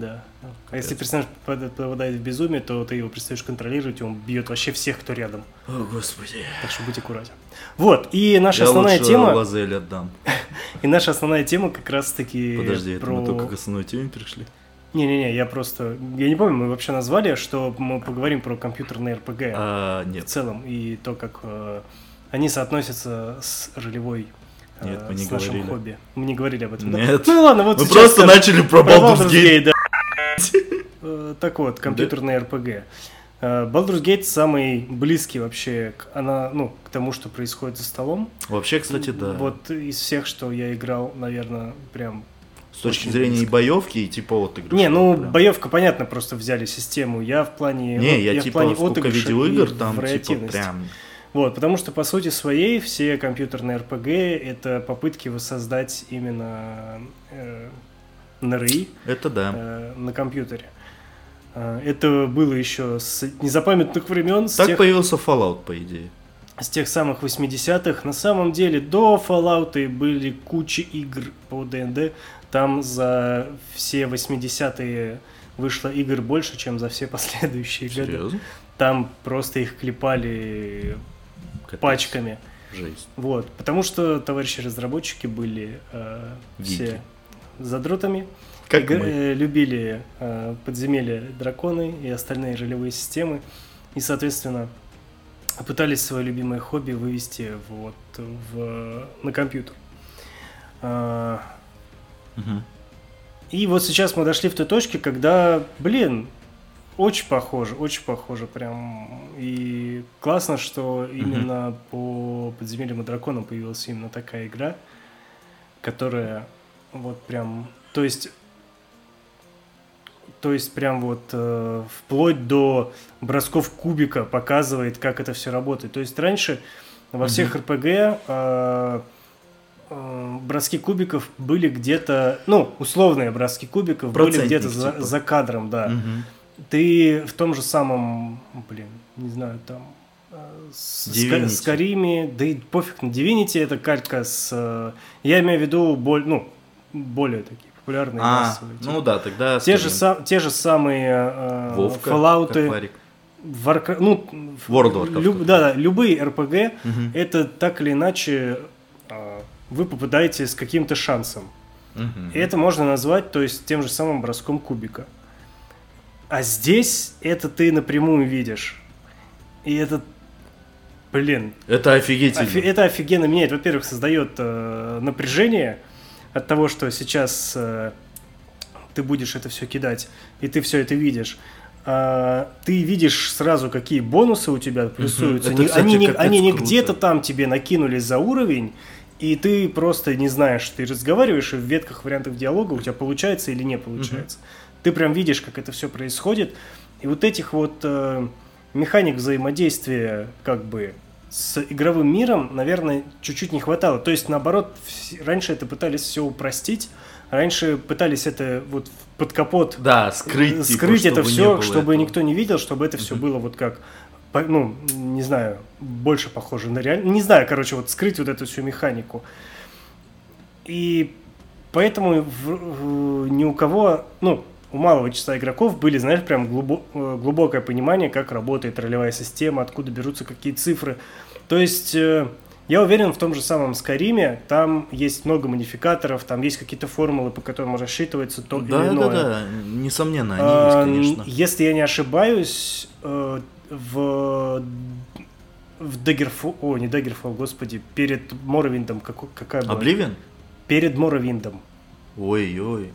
Да. А если персонаж попадает в безумие, то ты его перестаешь контролировать, и он бьет вообще всех, кто рядом.
О, господи.
Так что будь аккуратен. Вот, и наша
я
основная
лучше
тема,
Лазель отдам.
и наша основная тема как раз-таки
Подожди, это
про...
мы только к основной теме перешли.
Не-не-не, я просто... Я не помню, мы вообще назвали, что мы поговорим про компьютерные РПГ
А,
в целом, и то, как э, они соотносятся с ролевой э,
Нет, мы не
с нашим
говорили.
хобби. Мы не говорили об этом, да?
Нет.
Ну ладно, вот
Мы
сейчас
просто
скажем.
начали про Baldur's Gate.
Gate, да. Э, Так вот, компьютерный RPG. Э, Baldur's Gate самый близкий вообще к, она, ну, к тому, что происходит за столом.
Вообще, кстати, да.
Вот из всех, что я играл, наверное, прям...
С точки зрения и
близко.
боевки, и типа вот игры.
Не, ну,
прям.
боевка, понятно, просто взяли систему. Я в плане...
Не, я,
в
типа
плане
сколько
отыгрыша
видел
и
игр, там типа прям...
Вот, потому что по сути своей все компьютерные RPG это попытки воссоздать именно э, НРИ
Это да.
э, на компьютере. Э, Это было еще с незапамятных времен, с
Так
тех,
появился Fallout, по идее.
с тех самых 80-х. На самом деле до Fallout были куча игр по ДНД. Там за все 80-е вышло игр больше, чем за все последующие годы. Там просто их клепали
Капец.
пачками.
Жесть.
Вот, потому что товарищи разработчики были э, все
Гики.
Задротами,
Как
Иг-
мы.
любили э, подземелья, драконы и остальные ролевые системы, и, соответственно, пытались свое любимое хобби вывести вот в, на компьютер.
Мгм.
И вот сейчас мы дошли в той точке, когда, блин, очень похоже, очень похоже прям. И классно, что именно по подземельям и драконам появилась именно такая игра, которая вот прям, то есть, то есть прям вот э, вплоть до бросков кубика показывает, как это все работает. То есть раньше во всех РПГ э, э, броски кубиков были где-то, ну, условные броски кубиков были
Процентник,
где-то за,
типа.
за кадром, да.
Мгм.
Ты в том же самом, блин, не знаю, там э, с,
Divinity.
с Карими, да и пофиг на Divinity, это калька с... э, Я имею в виду, боль, ну, более такие популярные
А,
массовые.
ну
типа.
да, тогда...
те, же,
скажем,
са- те же самые э,
Вовка,
Fallout,
Варик.
Warcraft, ну,
World of Warcraft.
люб- да, да, любые RPG,
Мгм.
это так или иначе э, вы попадаете с каким-то шансом.
Мгм.
И это можно назвать, то есть, тем же самым броском кубика. А здесь это ты напрямую видишь. И это, блин,
Это офигительно.
офи- это офигенно меняет. Во-первых, создает э, напряжение от того, что сейчас э, ты будешь это все кидать, и ты все это видишь. А, ты видишь сразу, какие бонусы у тебя плюсуются.
Это,
Не-
кстати,
они не, они не где-то там тебе накинулись за уровень, и ты просто не знаешь, ты разговариваешь, и в ветках вариантов диалога у тебя получается или не получается. Ты прям видишь, как это все происходит. И вот этих вот э, механик взаимодействия как бы с игровым миром, наверное, чуть-чуть не хватало. То есть, наоборот, раньше это пытались все упростить, раньше пытались это вот под капот
Да, скрыть,
э,
типа,
скрыть это
чтобы не
все, чтобы
этого.
никто не видел, чтобы это все было вот как, ну, не знаю, больше похоже на реально. Не знаю, короче, вот скрыть вот эту всю механику. И поэтому в- в- ни у кого, ну, у малого числа игроков были, знаешь, прям глубо- э, глубокое понимание, как работает ролевая система, откуда берутся какие цифры. То есть э, я уверен, в том же самом Скариме там есть много модификаторов, там есть какие-то формулы, по которым рассчитывается то или
Да, да,
иное.
да, несомненно, они
А,
есть, конечно.
Если я не ошибаюсь, э, в в Daggerfall, о, не Daggerfall, господи, перед Моровиндом, какой- какая была?
Обливион?
Перед Моровиндом.
Ой-ой.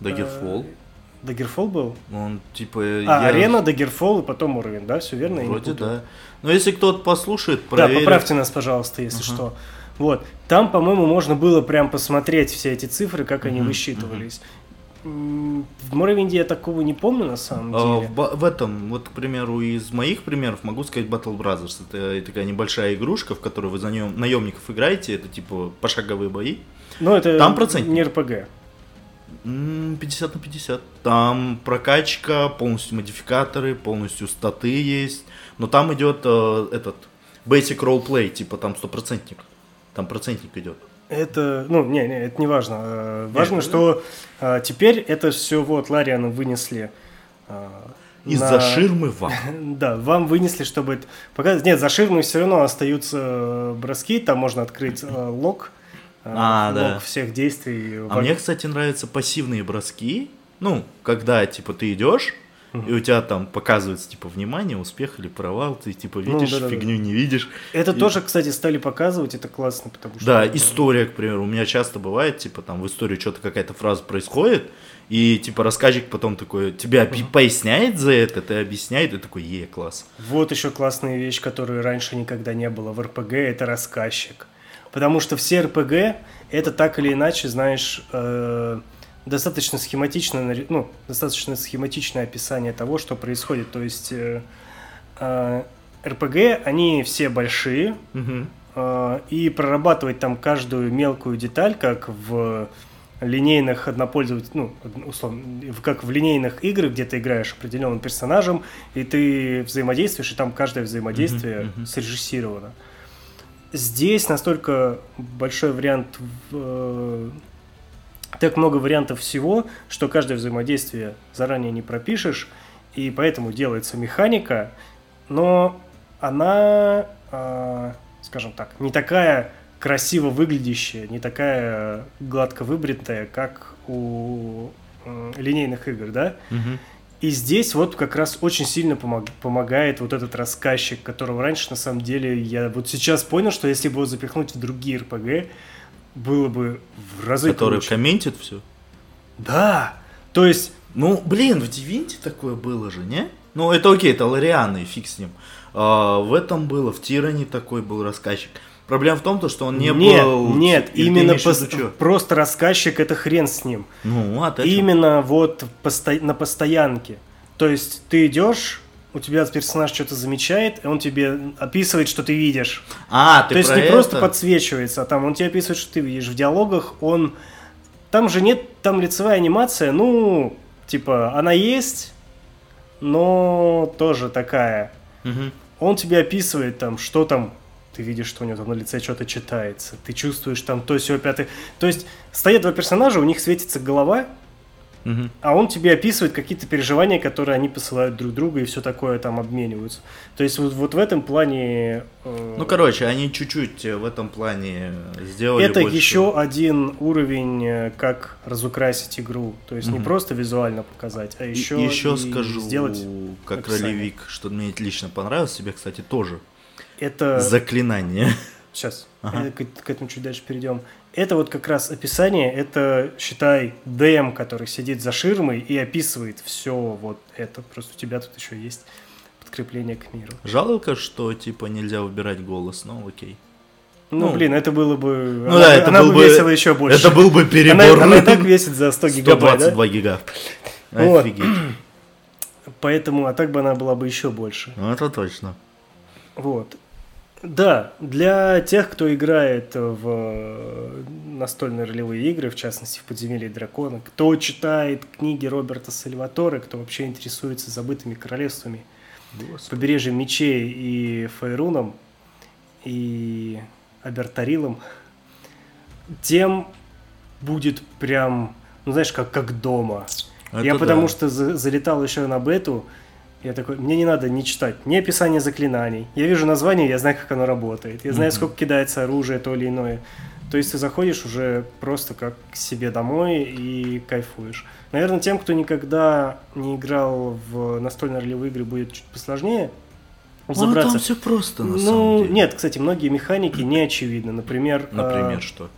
Daggerfall?
Э, Daggerfall был?
Он типа...
А,
я-
Арена, Daggerfall и потом Моровинд, да? Все верно?
Вроде да. Но если кто-то послушает,
Да,
проверит...
поправьте нас, пожалуйста, если
Ага.
что. Вот. Там, по-моему, можно было прям посмотреть все эти цифры, как они
Мгм,
высчитывались. М, В Моровинде я такого не помню, на самом
А,
деле.
в, ба- в этом, вот, к примеру, из моих примеров могу сказать Battle Brothers. Это такая небольшая игрушка, в которой вы за наем- наемников играете. Это типа пошаговые бои.
Но это
там процентник.
не РПГ.
М, 50 на 50. Там прокачка, полностью модификаторы, полностью статы есть. Но там идет э, этот basic roleplay, типа там стопроцентник. Там процентник идет.
Это, ну, не, не, это не важно. Э, Важно, что э, теперь это все вот Лариана вынесли. э,
Из-за
на-
ширмы вам.
Да, вам вынесли, чтобы это показать. Нет, за ширмой все равно остаются броски, там можно открыть э, лог, э,
А,
лог
да.
всех действий.
А мне, кстати, нравятся пассивные броски. Ну, когда, типа, ты идешь, и у тебя там показывается, типа, внимание, успех или провал, ты, типа,
Ну,
видишь,
да-да-да.
фигню не видишь.
Это
И-
тоже, кстати, стали показывать, это классно, потому что...
Да, история, к примеру, у меня часто бывает, типа, там в истории что-то какая-то фраза происходит, и, типа, рассказчик потом такой, тебя объ- поясняет за это, ты объясняет, и такой, е, класс.
Вот еще классная вещь, которую раньше никогда не было в РПГ, это рассказчик. Потому что все РПГ это так или иначе, знаешь, э, достаточно схематично, нари- ну, достаточно схематичное описание того, что происходит. То есть э, э, РПГ, они все большие,
Мгм.
э, и прорабатывать там каждую мелкую деталь, как в линейных однопользователь, ну, условно, как в линейных играх, где ты играешь определенным персонажем, и ты взаимодействуешь, и там каждое взаимодействие
Мгм, мгм.
срежиссировано. Здесь настолько большой вариант, э, так много вариантов всего, что каждое взаимодействие заранее не пропишешь, и поэтому делается механика, но она, а, скажем так, не такая красиво выглядящая, не такая гладко выбритая, как у м, линейных игр, да?
Мгм.
И здесь вот как раз очень сильно помог, помогает вот этот рассказчик, которого раньше, на самом деле, я вот сейчас понял, что если бы его запихнуть в другие РПГ, было бы в разы
Который
круче.
комментит все.
Да, то есть
Ну, блин, в Дивинте такое было же, не? Ну, это окей, это Лориана, и фиг с ним. А, в этом было, в Тиране такой был рассказчик. Проблема в том, то, что он не
нет,
был...
нет,
ты
именно пос- просто рассказчик это хрен с ним.
Ну, а ты?
Именно вот посто- на постоянке. То есть ты идешь, у тебя персонаж что-то замечает, и он тебе описывает, что ты видишь.
А, ты
То есть не
это?
просто подсвечивается, а там он тебе описывает, что ты видишь. В диалогах он... Там же нет, там лицевая анимация, ну, типа, она есть, но тоже такая.
Мгм.
Он тебе описывает там, что там, ты видишь, что у него там на лице что-то читается, ты чувствуешь там то, сё, пятое. То есть стоят два персонажа, у них светится голова,
Мгм.
а он тебе описывает какие-то переживания, которые они посылают друг другу и все такое там обмениваются. То есть вот, вот в этом плане... э,
Ну, короче, они чуть-чуть э, в этом плане сделали
это
больше.
еще один уровень, э, как разукрасить игру. То есть не
Мгм.
просто визуально показать, а
И-
еще,
еще
и
скажу,
сделать
как
описание.
ролевик, что мне лично понравилось, себе, кстати, тоже.
Это...
Заклинание.
Сейчас,
Ага.
к, к этому чуть дальше перейдем. Это вот как раз описание, это, считай, ДМ, который сидит за ширмой и описывает все вот это. Просто у тебя тут еще есть подкрепление к миру.
Жалко, что, типа, нельзя выбирать голос, но окей.
Ну,
Ну,
блин, это было бы...
ну
она
да, это
она
был
бы весила еще больше.
Это был бы
Она,
перебор.
она и так весит за 100 гигабайт, да?
122 гига.
Вот.
Офигеть.
Поэтому, а так бы она была бы еще больше.
Ну, это точно.
Вот. Да, для тех, кто играет в э, настольные ролевые игры, в частности в «Подземелье дракона», кто читает книги Роберта Сальваторе, кто вообще интересуется забытыми королевствами, побережьем мечей и Фейруном, и Абертарилом, тем будет прям, ну знаешь, как, как дома. я
Это
потому
да.
что за- залетал еще на бету, я такой, мне не надо не читать ни описание заклинаний. Я вижу название, я знаю, как оно работает. Я знаю,
Мгм.
сколько кидается оружие, то или иное. То есть ты заходишь уже просто как к себе домой и кайфуешь. Наверное, тем, кто никогда не играл в настольные ролевые игры, будет чуть посложнее
Ну,
разобраться.
там все просто, на
ну,
самом деле.
нет, кстати, многие механики не очевидны. Например,
Например, что?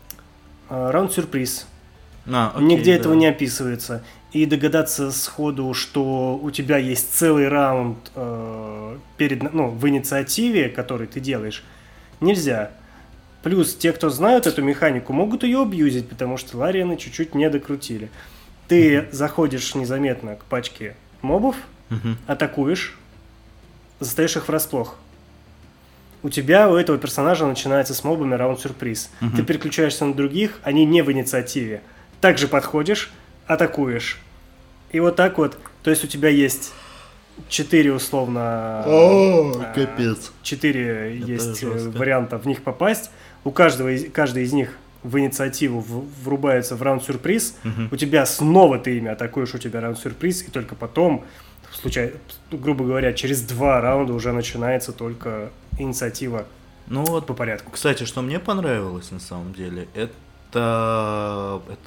э, раунд-сюрприз.
А, окей,
Нигде
да.
этого не описывается. И догадаться сходу, что у тебя есть целый раунд э, перед, ну, в инициативе, который ты делаешь, нельзя. Плюс те, кто знают эту механику, могут ее абьюзить, потому что Ларианы чуть-чуть не докрутили. Ты заходишь незаметно к пачке мобов,
Мгм.
атакуешь, застаешь их врасплох. У тебя, у этого персонажа начинается с мобами раунд-сюрприз.
Мгм.
Ты переключаешься на других, они не в инициативе. Также подходишь, атакуешь. И вот так вот. То есть у тебя есть четыре условно...
О,
а,
капец.
Четыре есть э,
жестко.
варианта в них попасть. У каждого из, каждый из них в инициативу врубается в раунд-сюрприз.
Мгм.
У тебя снова ты ими атакуешь, у тебя раунд-сюрприз, и только потом, в случае, грубо говоря, через два раунда уже начинается только инициатива
Ну вот,
по порядку.
кстати, что мне понравилось на самом деле, это этот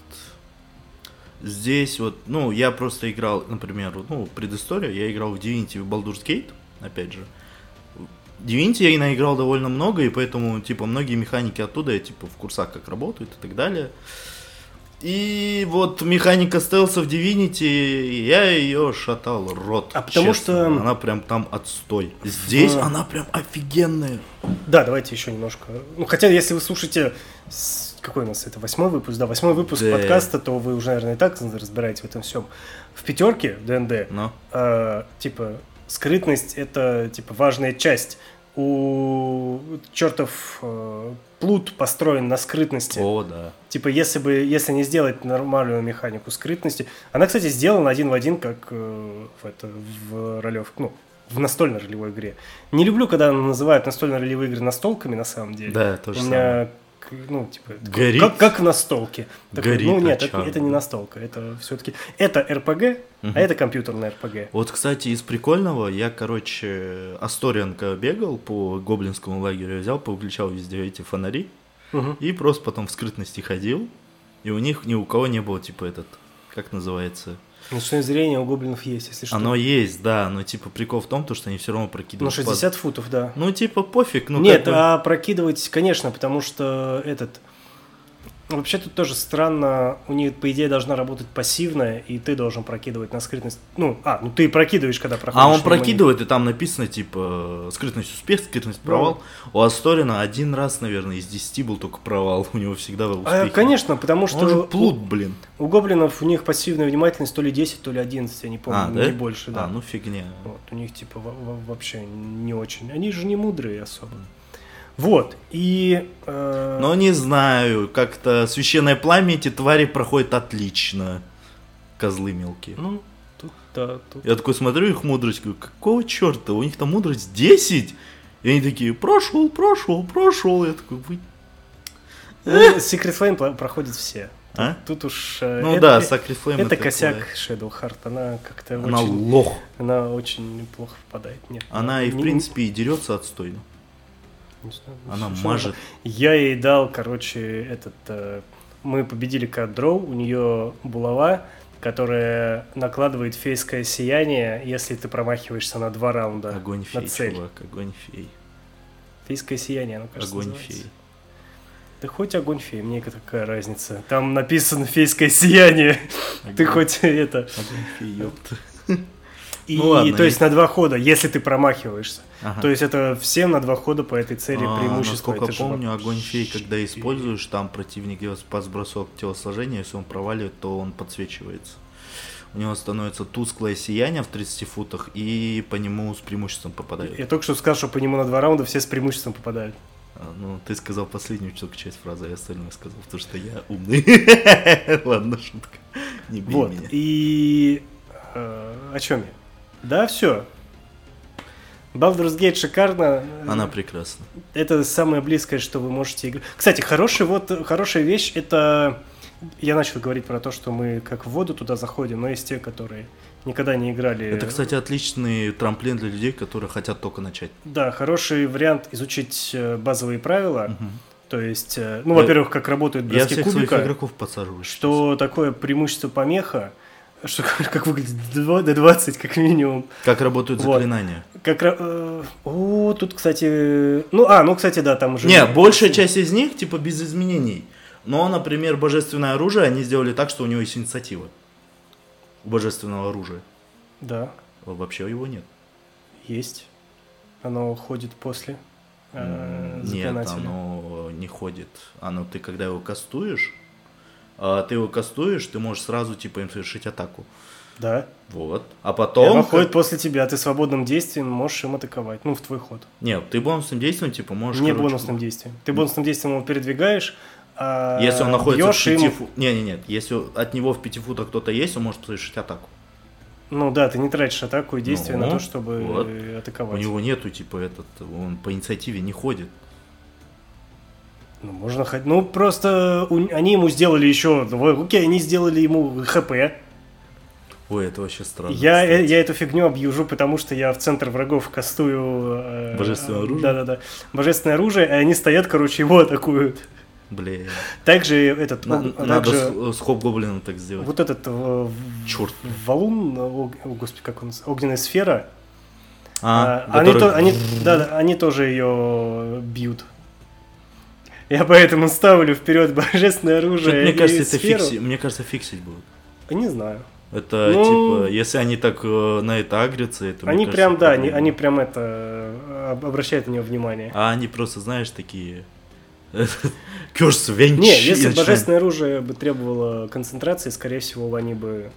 здесь вот, ну, я просто играл, например, ну, предыстория, я играл в Divinity в Baldur's Gate, опять же. Divinity я наиграл довольно много, и поэтому, типа, многие механики оттуда я, типа, в курсах как работают и так далее. И вот механика стелса в Divinity, я ее шатал рот.
А потому
честно.
что-
Она прям там отстой. Здесь
В-
она прям офигенная.
Да, давайте еще немножко. Ну, хотя, если вы слушаете, с- какой у нас это, восьмой выпуск, да, восьмой выпуск
Да.
подкаста, то вы уже, наверное, и так разбираетесь в этом всем. В пятерке ДНД,
Но.
э, типа, скрытность это, типа, важная часть. У чертов э, плут построен на скрытности.
О, да.
Типа, если бы, если не сделать нормальную механику скрытности, она, кстати, сделана один в один, как э, в, это, в ролев, ну, в настольной ролевой игре. Не люблю, когда называют настольные ролевые игры настолками, на самом деле.
Да, то же
У
самое.
меня, к- ну, типа,
Горит.
как, как в настолке. Такой,
Горит
ну, нет, это, это не настолка, это все-таки, это РПГ,
Мгм.
а это компьютерная РПГ.
Вот, кстати, из прикольного, я, короче, Асторианка бегал по гоблинскому лагерю, взял, повыключал везде эти фонари,
Мгм.
и просто потом в скрытности ходил, и у них ни у кого не было, типа, этот, как называется,
Ночное зрение у гоблинов есть, если что.
Оно есть, да, но типа прикол в том, то, что они все равно
Ну,
прокидывают.
60 футов, да.
под- Ну, типа, пофиг, ну
Нет,
как бы-
а прокидывать, конечно, потому что этот... Вообще тут тоже странно, у них, по идее, должна работать пассивная, и ты должен прокидывать на скрытность. Ну, а, ну ты прокидываешь, когда проходишь.
А он прокидывает, и там написано, типа, скрытность успех, скрытность провал. У Асторина один раз, наверное, из 10 был только провал. У него всегда был
А,
успехи.
конечно, потому что
Он же
у-
плут, блин.
у, гоблинов у них пассивная внимательность то ли 10, то ли 11, я не помню,
А, да?
не больше, да.
А, ну фигня.
Вот, у них типа во- во- вообще не очень. Они же не мудрые особо. Вот, и... э,
Но не знаю, как-то священное пламя эти твари проходят отлично. Козлы мелкие.
Ну, тут, да, тут...
Я такой смотрю их мудрость, говорю, какого черта, у них там мудрость 10? И они такие, прошел, прошел, прошел. Я такой, вы...
Ну, Secret Flame проходят все.
А?
Тут уж... э,
Ну
это-
да, Sacred Flame
Это
такое.
косяк Shadow Heart, она как-то
Она
очень...
лох.
Она очень плохо попадает. Нет,
Она и в
не-
принципе и дерется отстойно.
Не знаю,
Она
что-
мажет.
Я ей дал, короче, этот... э, Мы победили Кадроу, у нее булава, которая накладывает фейское сияние, если ты промахиваешься на два раунда
Огонь
на
фей,
цель.
чувак, огонь фей.
Фейское сияние, оно, кажется,
Огонь
называется.
фей.
Да хоть огонь фей, мне какая разница. Там написано фейское сияние. Ты
Огонь-
хоть это...
Огонь фей, ёпта.
И,
Ну ладно,
то есть
и-
на два хода, если ты промахиваешься.
Ага.
То есть это всем на два хода по этой цели
А,
преимущество.
Насколько
Это же
помню,
вообще-
огонь фей, когда используешь, там противник делает спас-бросок телосложения, если он проваливает, то он подсвечивается. У него становится тусклое сияние в 30 футах, и по нему с преимуществом попадает.
Я только что сказал, что по нему на два раунда все с преимуществом попадают.
А, Ну, ты сказал последнюю только часть фразы, а я остальное сказал, потому что я умный. Ладно, шутка. Не бей
Вот.
меня.
И э, о чем я? Да, все. Baldur's Gate шикарно.
Она прекрасна.
Это самое близкое, что вы можете играть. Кстати, хороший, вот, хорошая вещь, это... Я начал говорить про то, что мы как в воду туда заходим, но есть те, которые никогда не играли.
Это, кстати, отличный трамплин для людей, которые хотят только начать.
Да, хороший вариант изучить э, базовые правила.
Мгм.
То есть, э, ну,
Я-
во-первых, как работают
Я
броски
всех своих
кубика,
игроков подсаживаю.
что такое преимущество помеха, что как выглядит D20 как минимум.
Как работают
Вот.
заклинания.
Как, ра- э, о, тут, кстати, ну, а, ну, кстати, да, там уже...
Не, большая часть из них, типа, без изменений. Но, например, божественное оружие, они сделали так, что у него есть инициатива. У божественного оружия.
Да,
Вообще его нет.
есть. Оно ходит после э,
Нет, оно не ходит. Оно, ты когда его кастуешь, ты его кастуешь, ты можешь сразу, типа, им совершить атаку.
Да.
Вот. А потом...
оно ходит после тебя, ты свободным действием можешь им атаковать. Ну, в твой ход.
Нет, ты бонусным действием, типа, можешь...
Не
короче,
бонусным действием. Ты бонусным действием его передвигаешь, а
Если он находится в пяти футах... Не, не, нет. Если от него в пяти футах кто-то есть, он может совершить атаку.
Ну да, ты не тратишь атаку и действие
Ну,
на то, чтобы
вот.
э,
У
атаковать.
него нету, типа, этот... Он по инициативе не ходит.
Ну, можно ходить. Ну, просто у- они ему сделали еще. Окей, они сделали ему ХП.
Ой, это вообще странно.
Я, э, я эту фигню объюжу, потому что я в центр врагов кастую... э,
Божественное оружие?
Да-да-да. Божественное оружие, и они стоят, короче, его атакуют.
Бля.
Также этот...
На- надо
также
с, с хоп-гоблином так сделать.
вот этот э,
Черт.
валун, э, о, о, господи, как он, огненная сфера,
А,
а, они,
который-
то- они, да, да, они тоже ее бьют. Я поэтому ставлю вперед божественное оружие
мне
и
кажется, это
сферу.
фикси... Мне кажется, фиксить будут.
Не знаю.
Это
Ну-
типа, если они так э, на это агрятся, это
Они
кажется,
прям, да, они, они прям это э, об- обращают на него внимание.
А они просто, знаешь, такие. Curse Venge.
Не, если бы божественное оружие бы требовало концентрации, скорее всего, они бы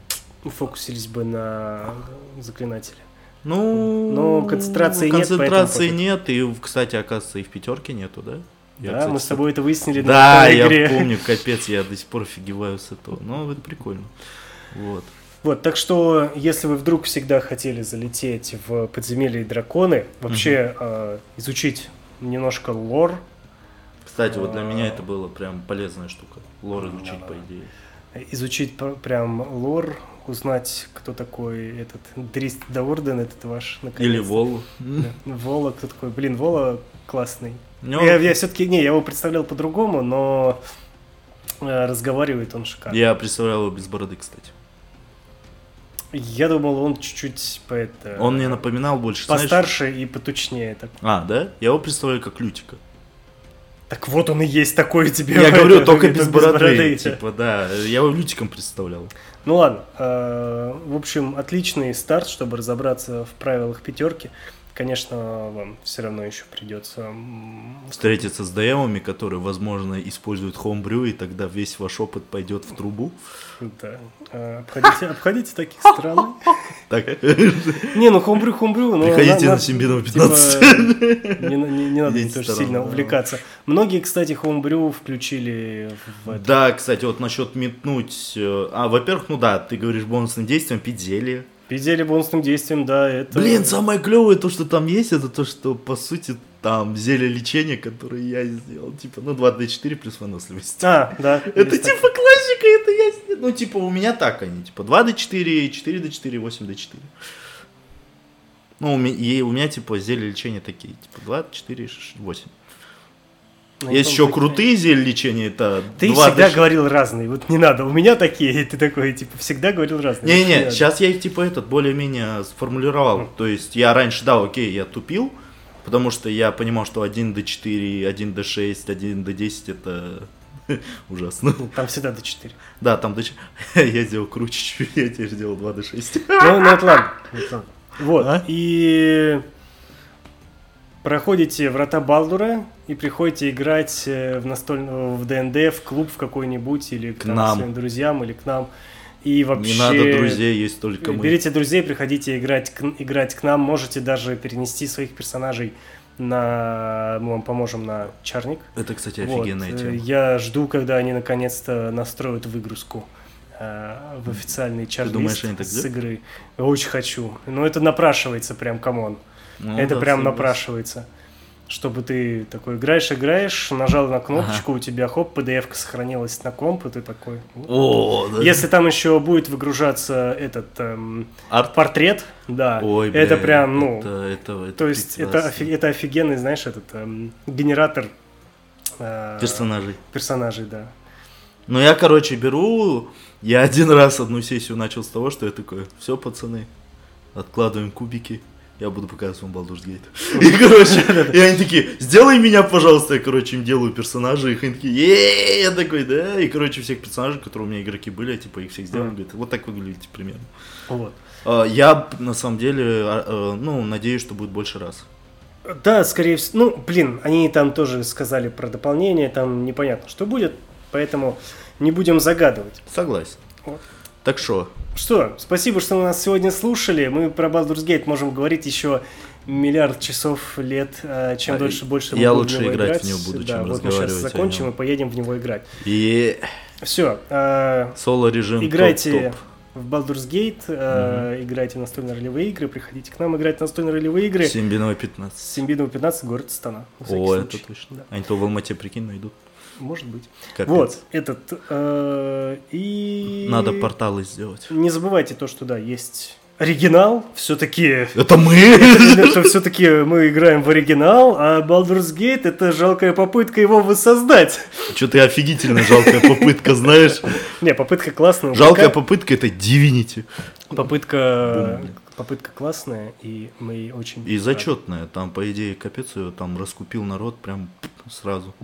фокусились бы на заклинателе.
Ну,
Но концентрации нет,
Концентрации нет, и, кстати, оказывается, и в пятерке нету, да? Я,
да,
кстати,
мы с тобой это выяснили
Да,
на
я
игре.
помню, капец, я до сих пор офигеваю с этого. Ну, это прикольно. Вот.
Вот, так что, если вы вдруг всегда хотели залететь в подземелье и драконы, вообще э, изучить немножко лор,
Кстати, вот для
А.
меня это было прям полезная штука. Лор изучить,
Да-да.
по идее.
изучить пр- прям лор, узнать, кто такой этот Дрист Даурден, этот ваш,
Или
наконец-то.
Волу.
Да. Вола, кто такой? Блин, Вола классный.
Ну,
Я, все-таки, не, я его представлял по-другому, но э, разговаривает он шикарно.
Я представлял его без бороды, кстати.
Я думал, он чуть-чуть по это...
Он мне напоминал больше, знаешь-
Постарше и потучнее. Так,
А, да? Я его представляю как Лютика.
так вот он и есть такой тебе.
Я говорю,
это,
только без бороды.
бороды.
Типа, да. Я его Лютиком представлял.
Ну ладно. э, В общем, отличный старт, чтобы разобраться в правилах пятерки. Конечно, вам все равно еще придется
Встретиться с ДМами, которые, возможно, используют хомбрю, и тогда весь ваш опыт пойдет в трубу.
да, э, обходите, обходите таких стран.
Так.
Не, ну хомбрю, хомбрю. но
Приходите
на-
на Симбинова
типа,
15.
Не, на- не- не надо тоже
в сторону,
сильно
да.
увлекаться. Многие, кстати, хомбрю включили в это.
Да, кстати, вот насчет метнуть... э, А, во-первых, ну да, ты говоришь бонусным действием, пить зелье.
Пиздели бонусным действием, да, это...
Блин, самое клевое то, что там есть, это то, что, по сути, там зелье лечения, которое я сделал. Типа, ну, 2D4 плюс выносливость.
А, да.
Это типа классика, это я сделал. Ну, типа, у меня так они, типа, 2D4, 4D4, 8D4. Ну, у меня, у меня, типа, зелья лечения такие, типа, 2, 4, 8.
Ну,
Есть еще крутые зелья лечения, это
Ты
2D4.
всегда говорил разные, вот не надо, у меня такие, ты такой, типа, всегда говорил разные. Вот
Не-не,
надо.
сейчас я их типа этот более-менее сформулировал. То есть я раньше, да, окей, я тупил, потому что я понимал, что 1D4, 1D6, 1D10 это ужасно.
Ну, Там всегда до 4.
Да, там D4. Я сделал круче я теперь сделал 2D6.
Ну, ну это ладно. ладно. Вот,
А?
и проходите врата Балдура и приходите играть э, в настольную, в ДНД, в клуб в какой-нибудь, или
К
там,
нам.
своим друзьям, или к нам. И вообще...
Не надо друзей, есть только мы.
Берите друзей, приходите играть к, играть к нам. Можете даже перенести своих персонажей на... Мы вам поможем на чарник.
Это, кстати,
Вот,
офигенная
э,
тема.
Я жду, когда они наконец-то настроят выгрузку э, в официальный чарт с игры. Очень хочу. Но это напрашивается прям, come on.
Ну
это
да,
прям
согласен.
напрашивается. Чтобы ты такой играешь, играешь, нажал на кнопочку, у тебя хоп, PDF-ка сохранилась на комп, и ты такой...
О, да.
Если там еще будет выгружаться этот эм,
Арт.
портрет, да,
Ой,
это
бля,
прям, ну,
Это, это, это
то есть это, офи- это офигенный, знаешь, этот эм, генератор э,
Персонажей.
персонажей, да.
Ну, я, короче, беру... Я один раз одну сессию начал с того, что я такой, все, пацаны, откладываем кубики, я буду показывать вам Baldur's Gate. И, короче, и они такие, сделай меня, пожалуйста. Я, короче, им делаю персонажей, их они такие! Я такой, да. И, короче, всех персонажей, которые у меня игроки были, я, типа, их всех сделал. Говорит, вот так выглядите примерно.
Вот.
А, Я, на самом деле, а, а, ну, надеюсь, что будет больше раз.
Да, скорее всего. Ну, блин, они там тоже сказали про дополнение, там непонятно, что будет, поэтому не будем загадывать.
Согласен.
Вот.
Так что,
Что, спасибо, что вы нас сегодня слушали. Мы про Baldur's Gate можем говорить еще миллиард часов лет. а Чем
А,
дольше, больше
я
мы будем
лучше
него
играть в
играть.
него буду,
да,
чем
вот мы сейчас закончим и поедем в него играть.
и
Все,
соло-режим
играйте
топ-топ.
в Baldur's Gate, а, играйте в настольные ролевые игры, приходите к нам играть в настольные ролевые игры.
Симбиновая 15.
Симбидова 15, город Стана.
О, это точно.
Да,
Они то в Алмате, прикинь, найдут.
Может быть.
Капец.
Вот, этот. э, и...
Надо порталы сделать.
Не забывайте то, что да, есть оригинал. Все-таки
Это мы?
что все-таки мы играем в оригинал, а Baldur's Gate это жалкая попытка его воссоздать.
Что-то офигительно жалкая попытка, знаешь.
Не, попытка классная.
Жалкая
Пока-
попытка это Divinity.
попытка,
Бум.
попытка классная, и мы ей очень...
И
рады.
зачетная. Там, по идее, капец ее там раскупил народ прям сразу.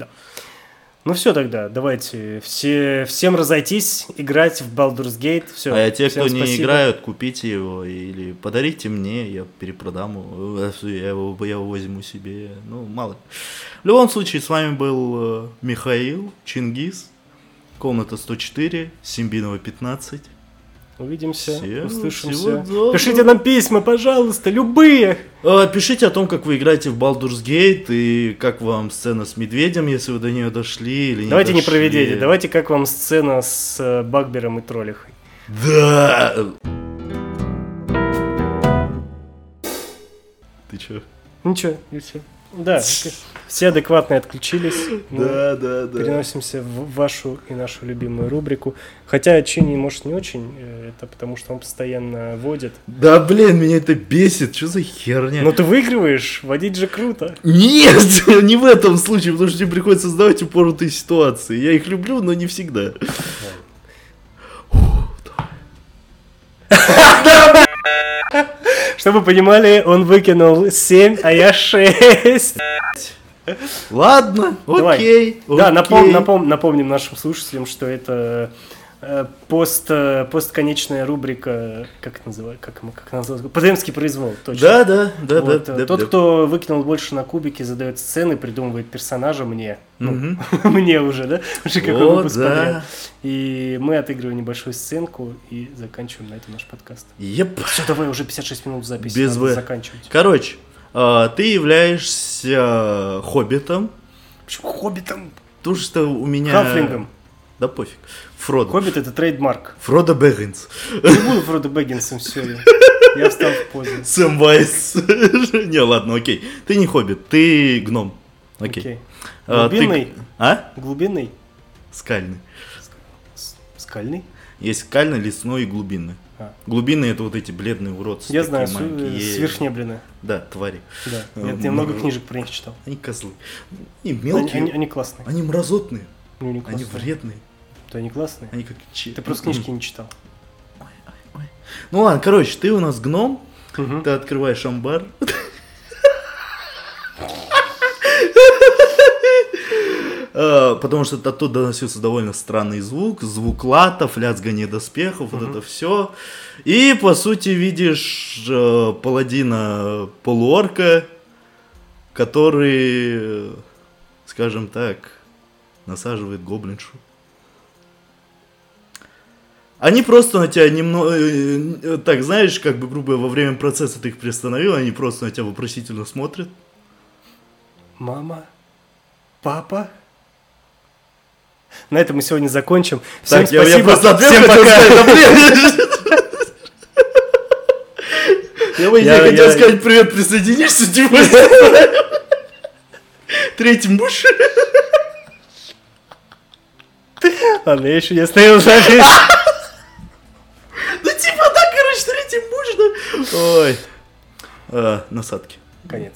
Ну все тогда, давайте все, всем разойтись, играть в Baldur's Gate. Все,
а те, кто не играют, купите его или подарите мне, я перепродам его, я его, я его возьму себе. Ну, мало. В любом случае, с вами был э, Михаил, Чингис, комната 104, Симбинова 15.
Увидимся,
Всем
услышимся. Пишите нам письма, пожалуйста, любые.
Э, Пишите о том, как вы играете в Baldur's Gate и как вам сцена с медведем, если вы до нее дошли или не
давайте не
дошли.
про медведя, давайте как вам сцена с э, Багбером и Троллихой.
Да! Ты чё?
Ничего, и все. Да, все адекватные отключились.
Да, да, да.
Переносимся в вашу и нашу любимую рубрику. Хотя Чини, может, не очень, э, это потому что он постоянно водит.
Да, блин, меня это бесит, что за херня?
Но ты выигрываешь, водить же круто.
Нет, не в этом случае, потому что тебе приходится создавать упоротые ситуации. Я их люблю, но не всегда. Давай.
Чтобы вы понимали, он выкинул 7, а я 6.
Ладно,
Давай.
окей.
Да, напом-
окей.
напом- напомним нашим слушателям, что это пост, э, постконечная рубрика, как это называется, как, как называется? Подемский произвол, точно.
Да, да, да,
Вот,
да,
э,
да.
Тот,
да.
кто выкинул больше на кубики, задает сцены, придумывает персонажа мне. Ну,
Мгм.
мне уже, да? Уже какой
О,
выпуск
да.
подряд. И мы отыгрываем небольшую сценку и заканчиваем на этом наш подкаст.
Еп.
Все, давай, уже 56 минут записи,
Без
надо
«В».
заканчивать.
Короче, а, ты являешься хоббитом,
Почему хоббитом?
потому что у меня...
Хафлингом.
Да пофиг. Фродо.
Хоббит это trademark.
Фродо Бэггинс.
Не буду Фродо Бэггинсом все. Я встал в позу.
Сэмвайс. Не, ладно, окей. Ты не хоббит, ты гном. Окей.
Окей.
А, ты-
Глубинный?
А?
Глубинный?
Скальный.
Скальный?
Есть скальный, лесной и глубинный.
А.
Глубинные это вот эти бледные уродцы.
Я знаю,
маленькие.
с- свирфнеблины.
Да, твари.
Да.
Э,
Я, я много книжек про них читал.
Они козлы. Они
Они,
мелкие.
они-
Они,
они классные.
мразотные.
Ну, не
Они
классные.
вредные.
Да, они классные.
Они как че-
Ты просто книжки не читал.
Ну ладно, короче, ты у нас гном,
Мгм.
ты открываешь амбар. А, Потому что оттуда доносился довольно странный звук, звук латов, лязгание доспехов, вот это все. И по сути видишь э, паладина полуорка, который, скажем так, насаживает гоблиншу. Они просто на тебя немного, так знаешь, как бы грубо во время процесса ты их приостановил, они просто на тебя вопросительно смотрят.
Мама? Папа? На этом мы сегодня закончим. Всем
так, я- я,
спасибо.
просто ответ
Всем
хотел
пока.
сказать. Я бы
Я-
я хотел
я-
сказать привет, присоединишься, типа. Третий муж.
Ладно, я еще не остановил запись.
Ну типа да, короче, третий муж, да. Ой. А, Насадки.
Конец.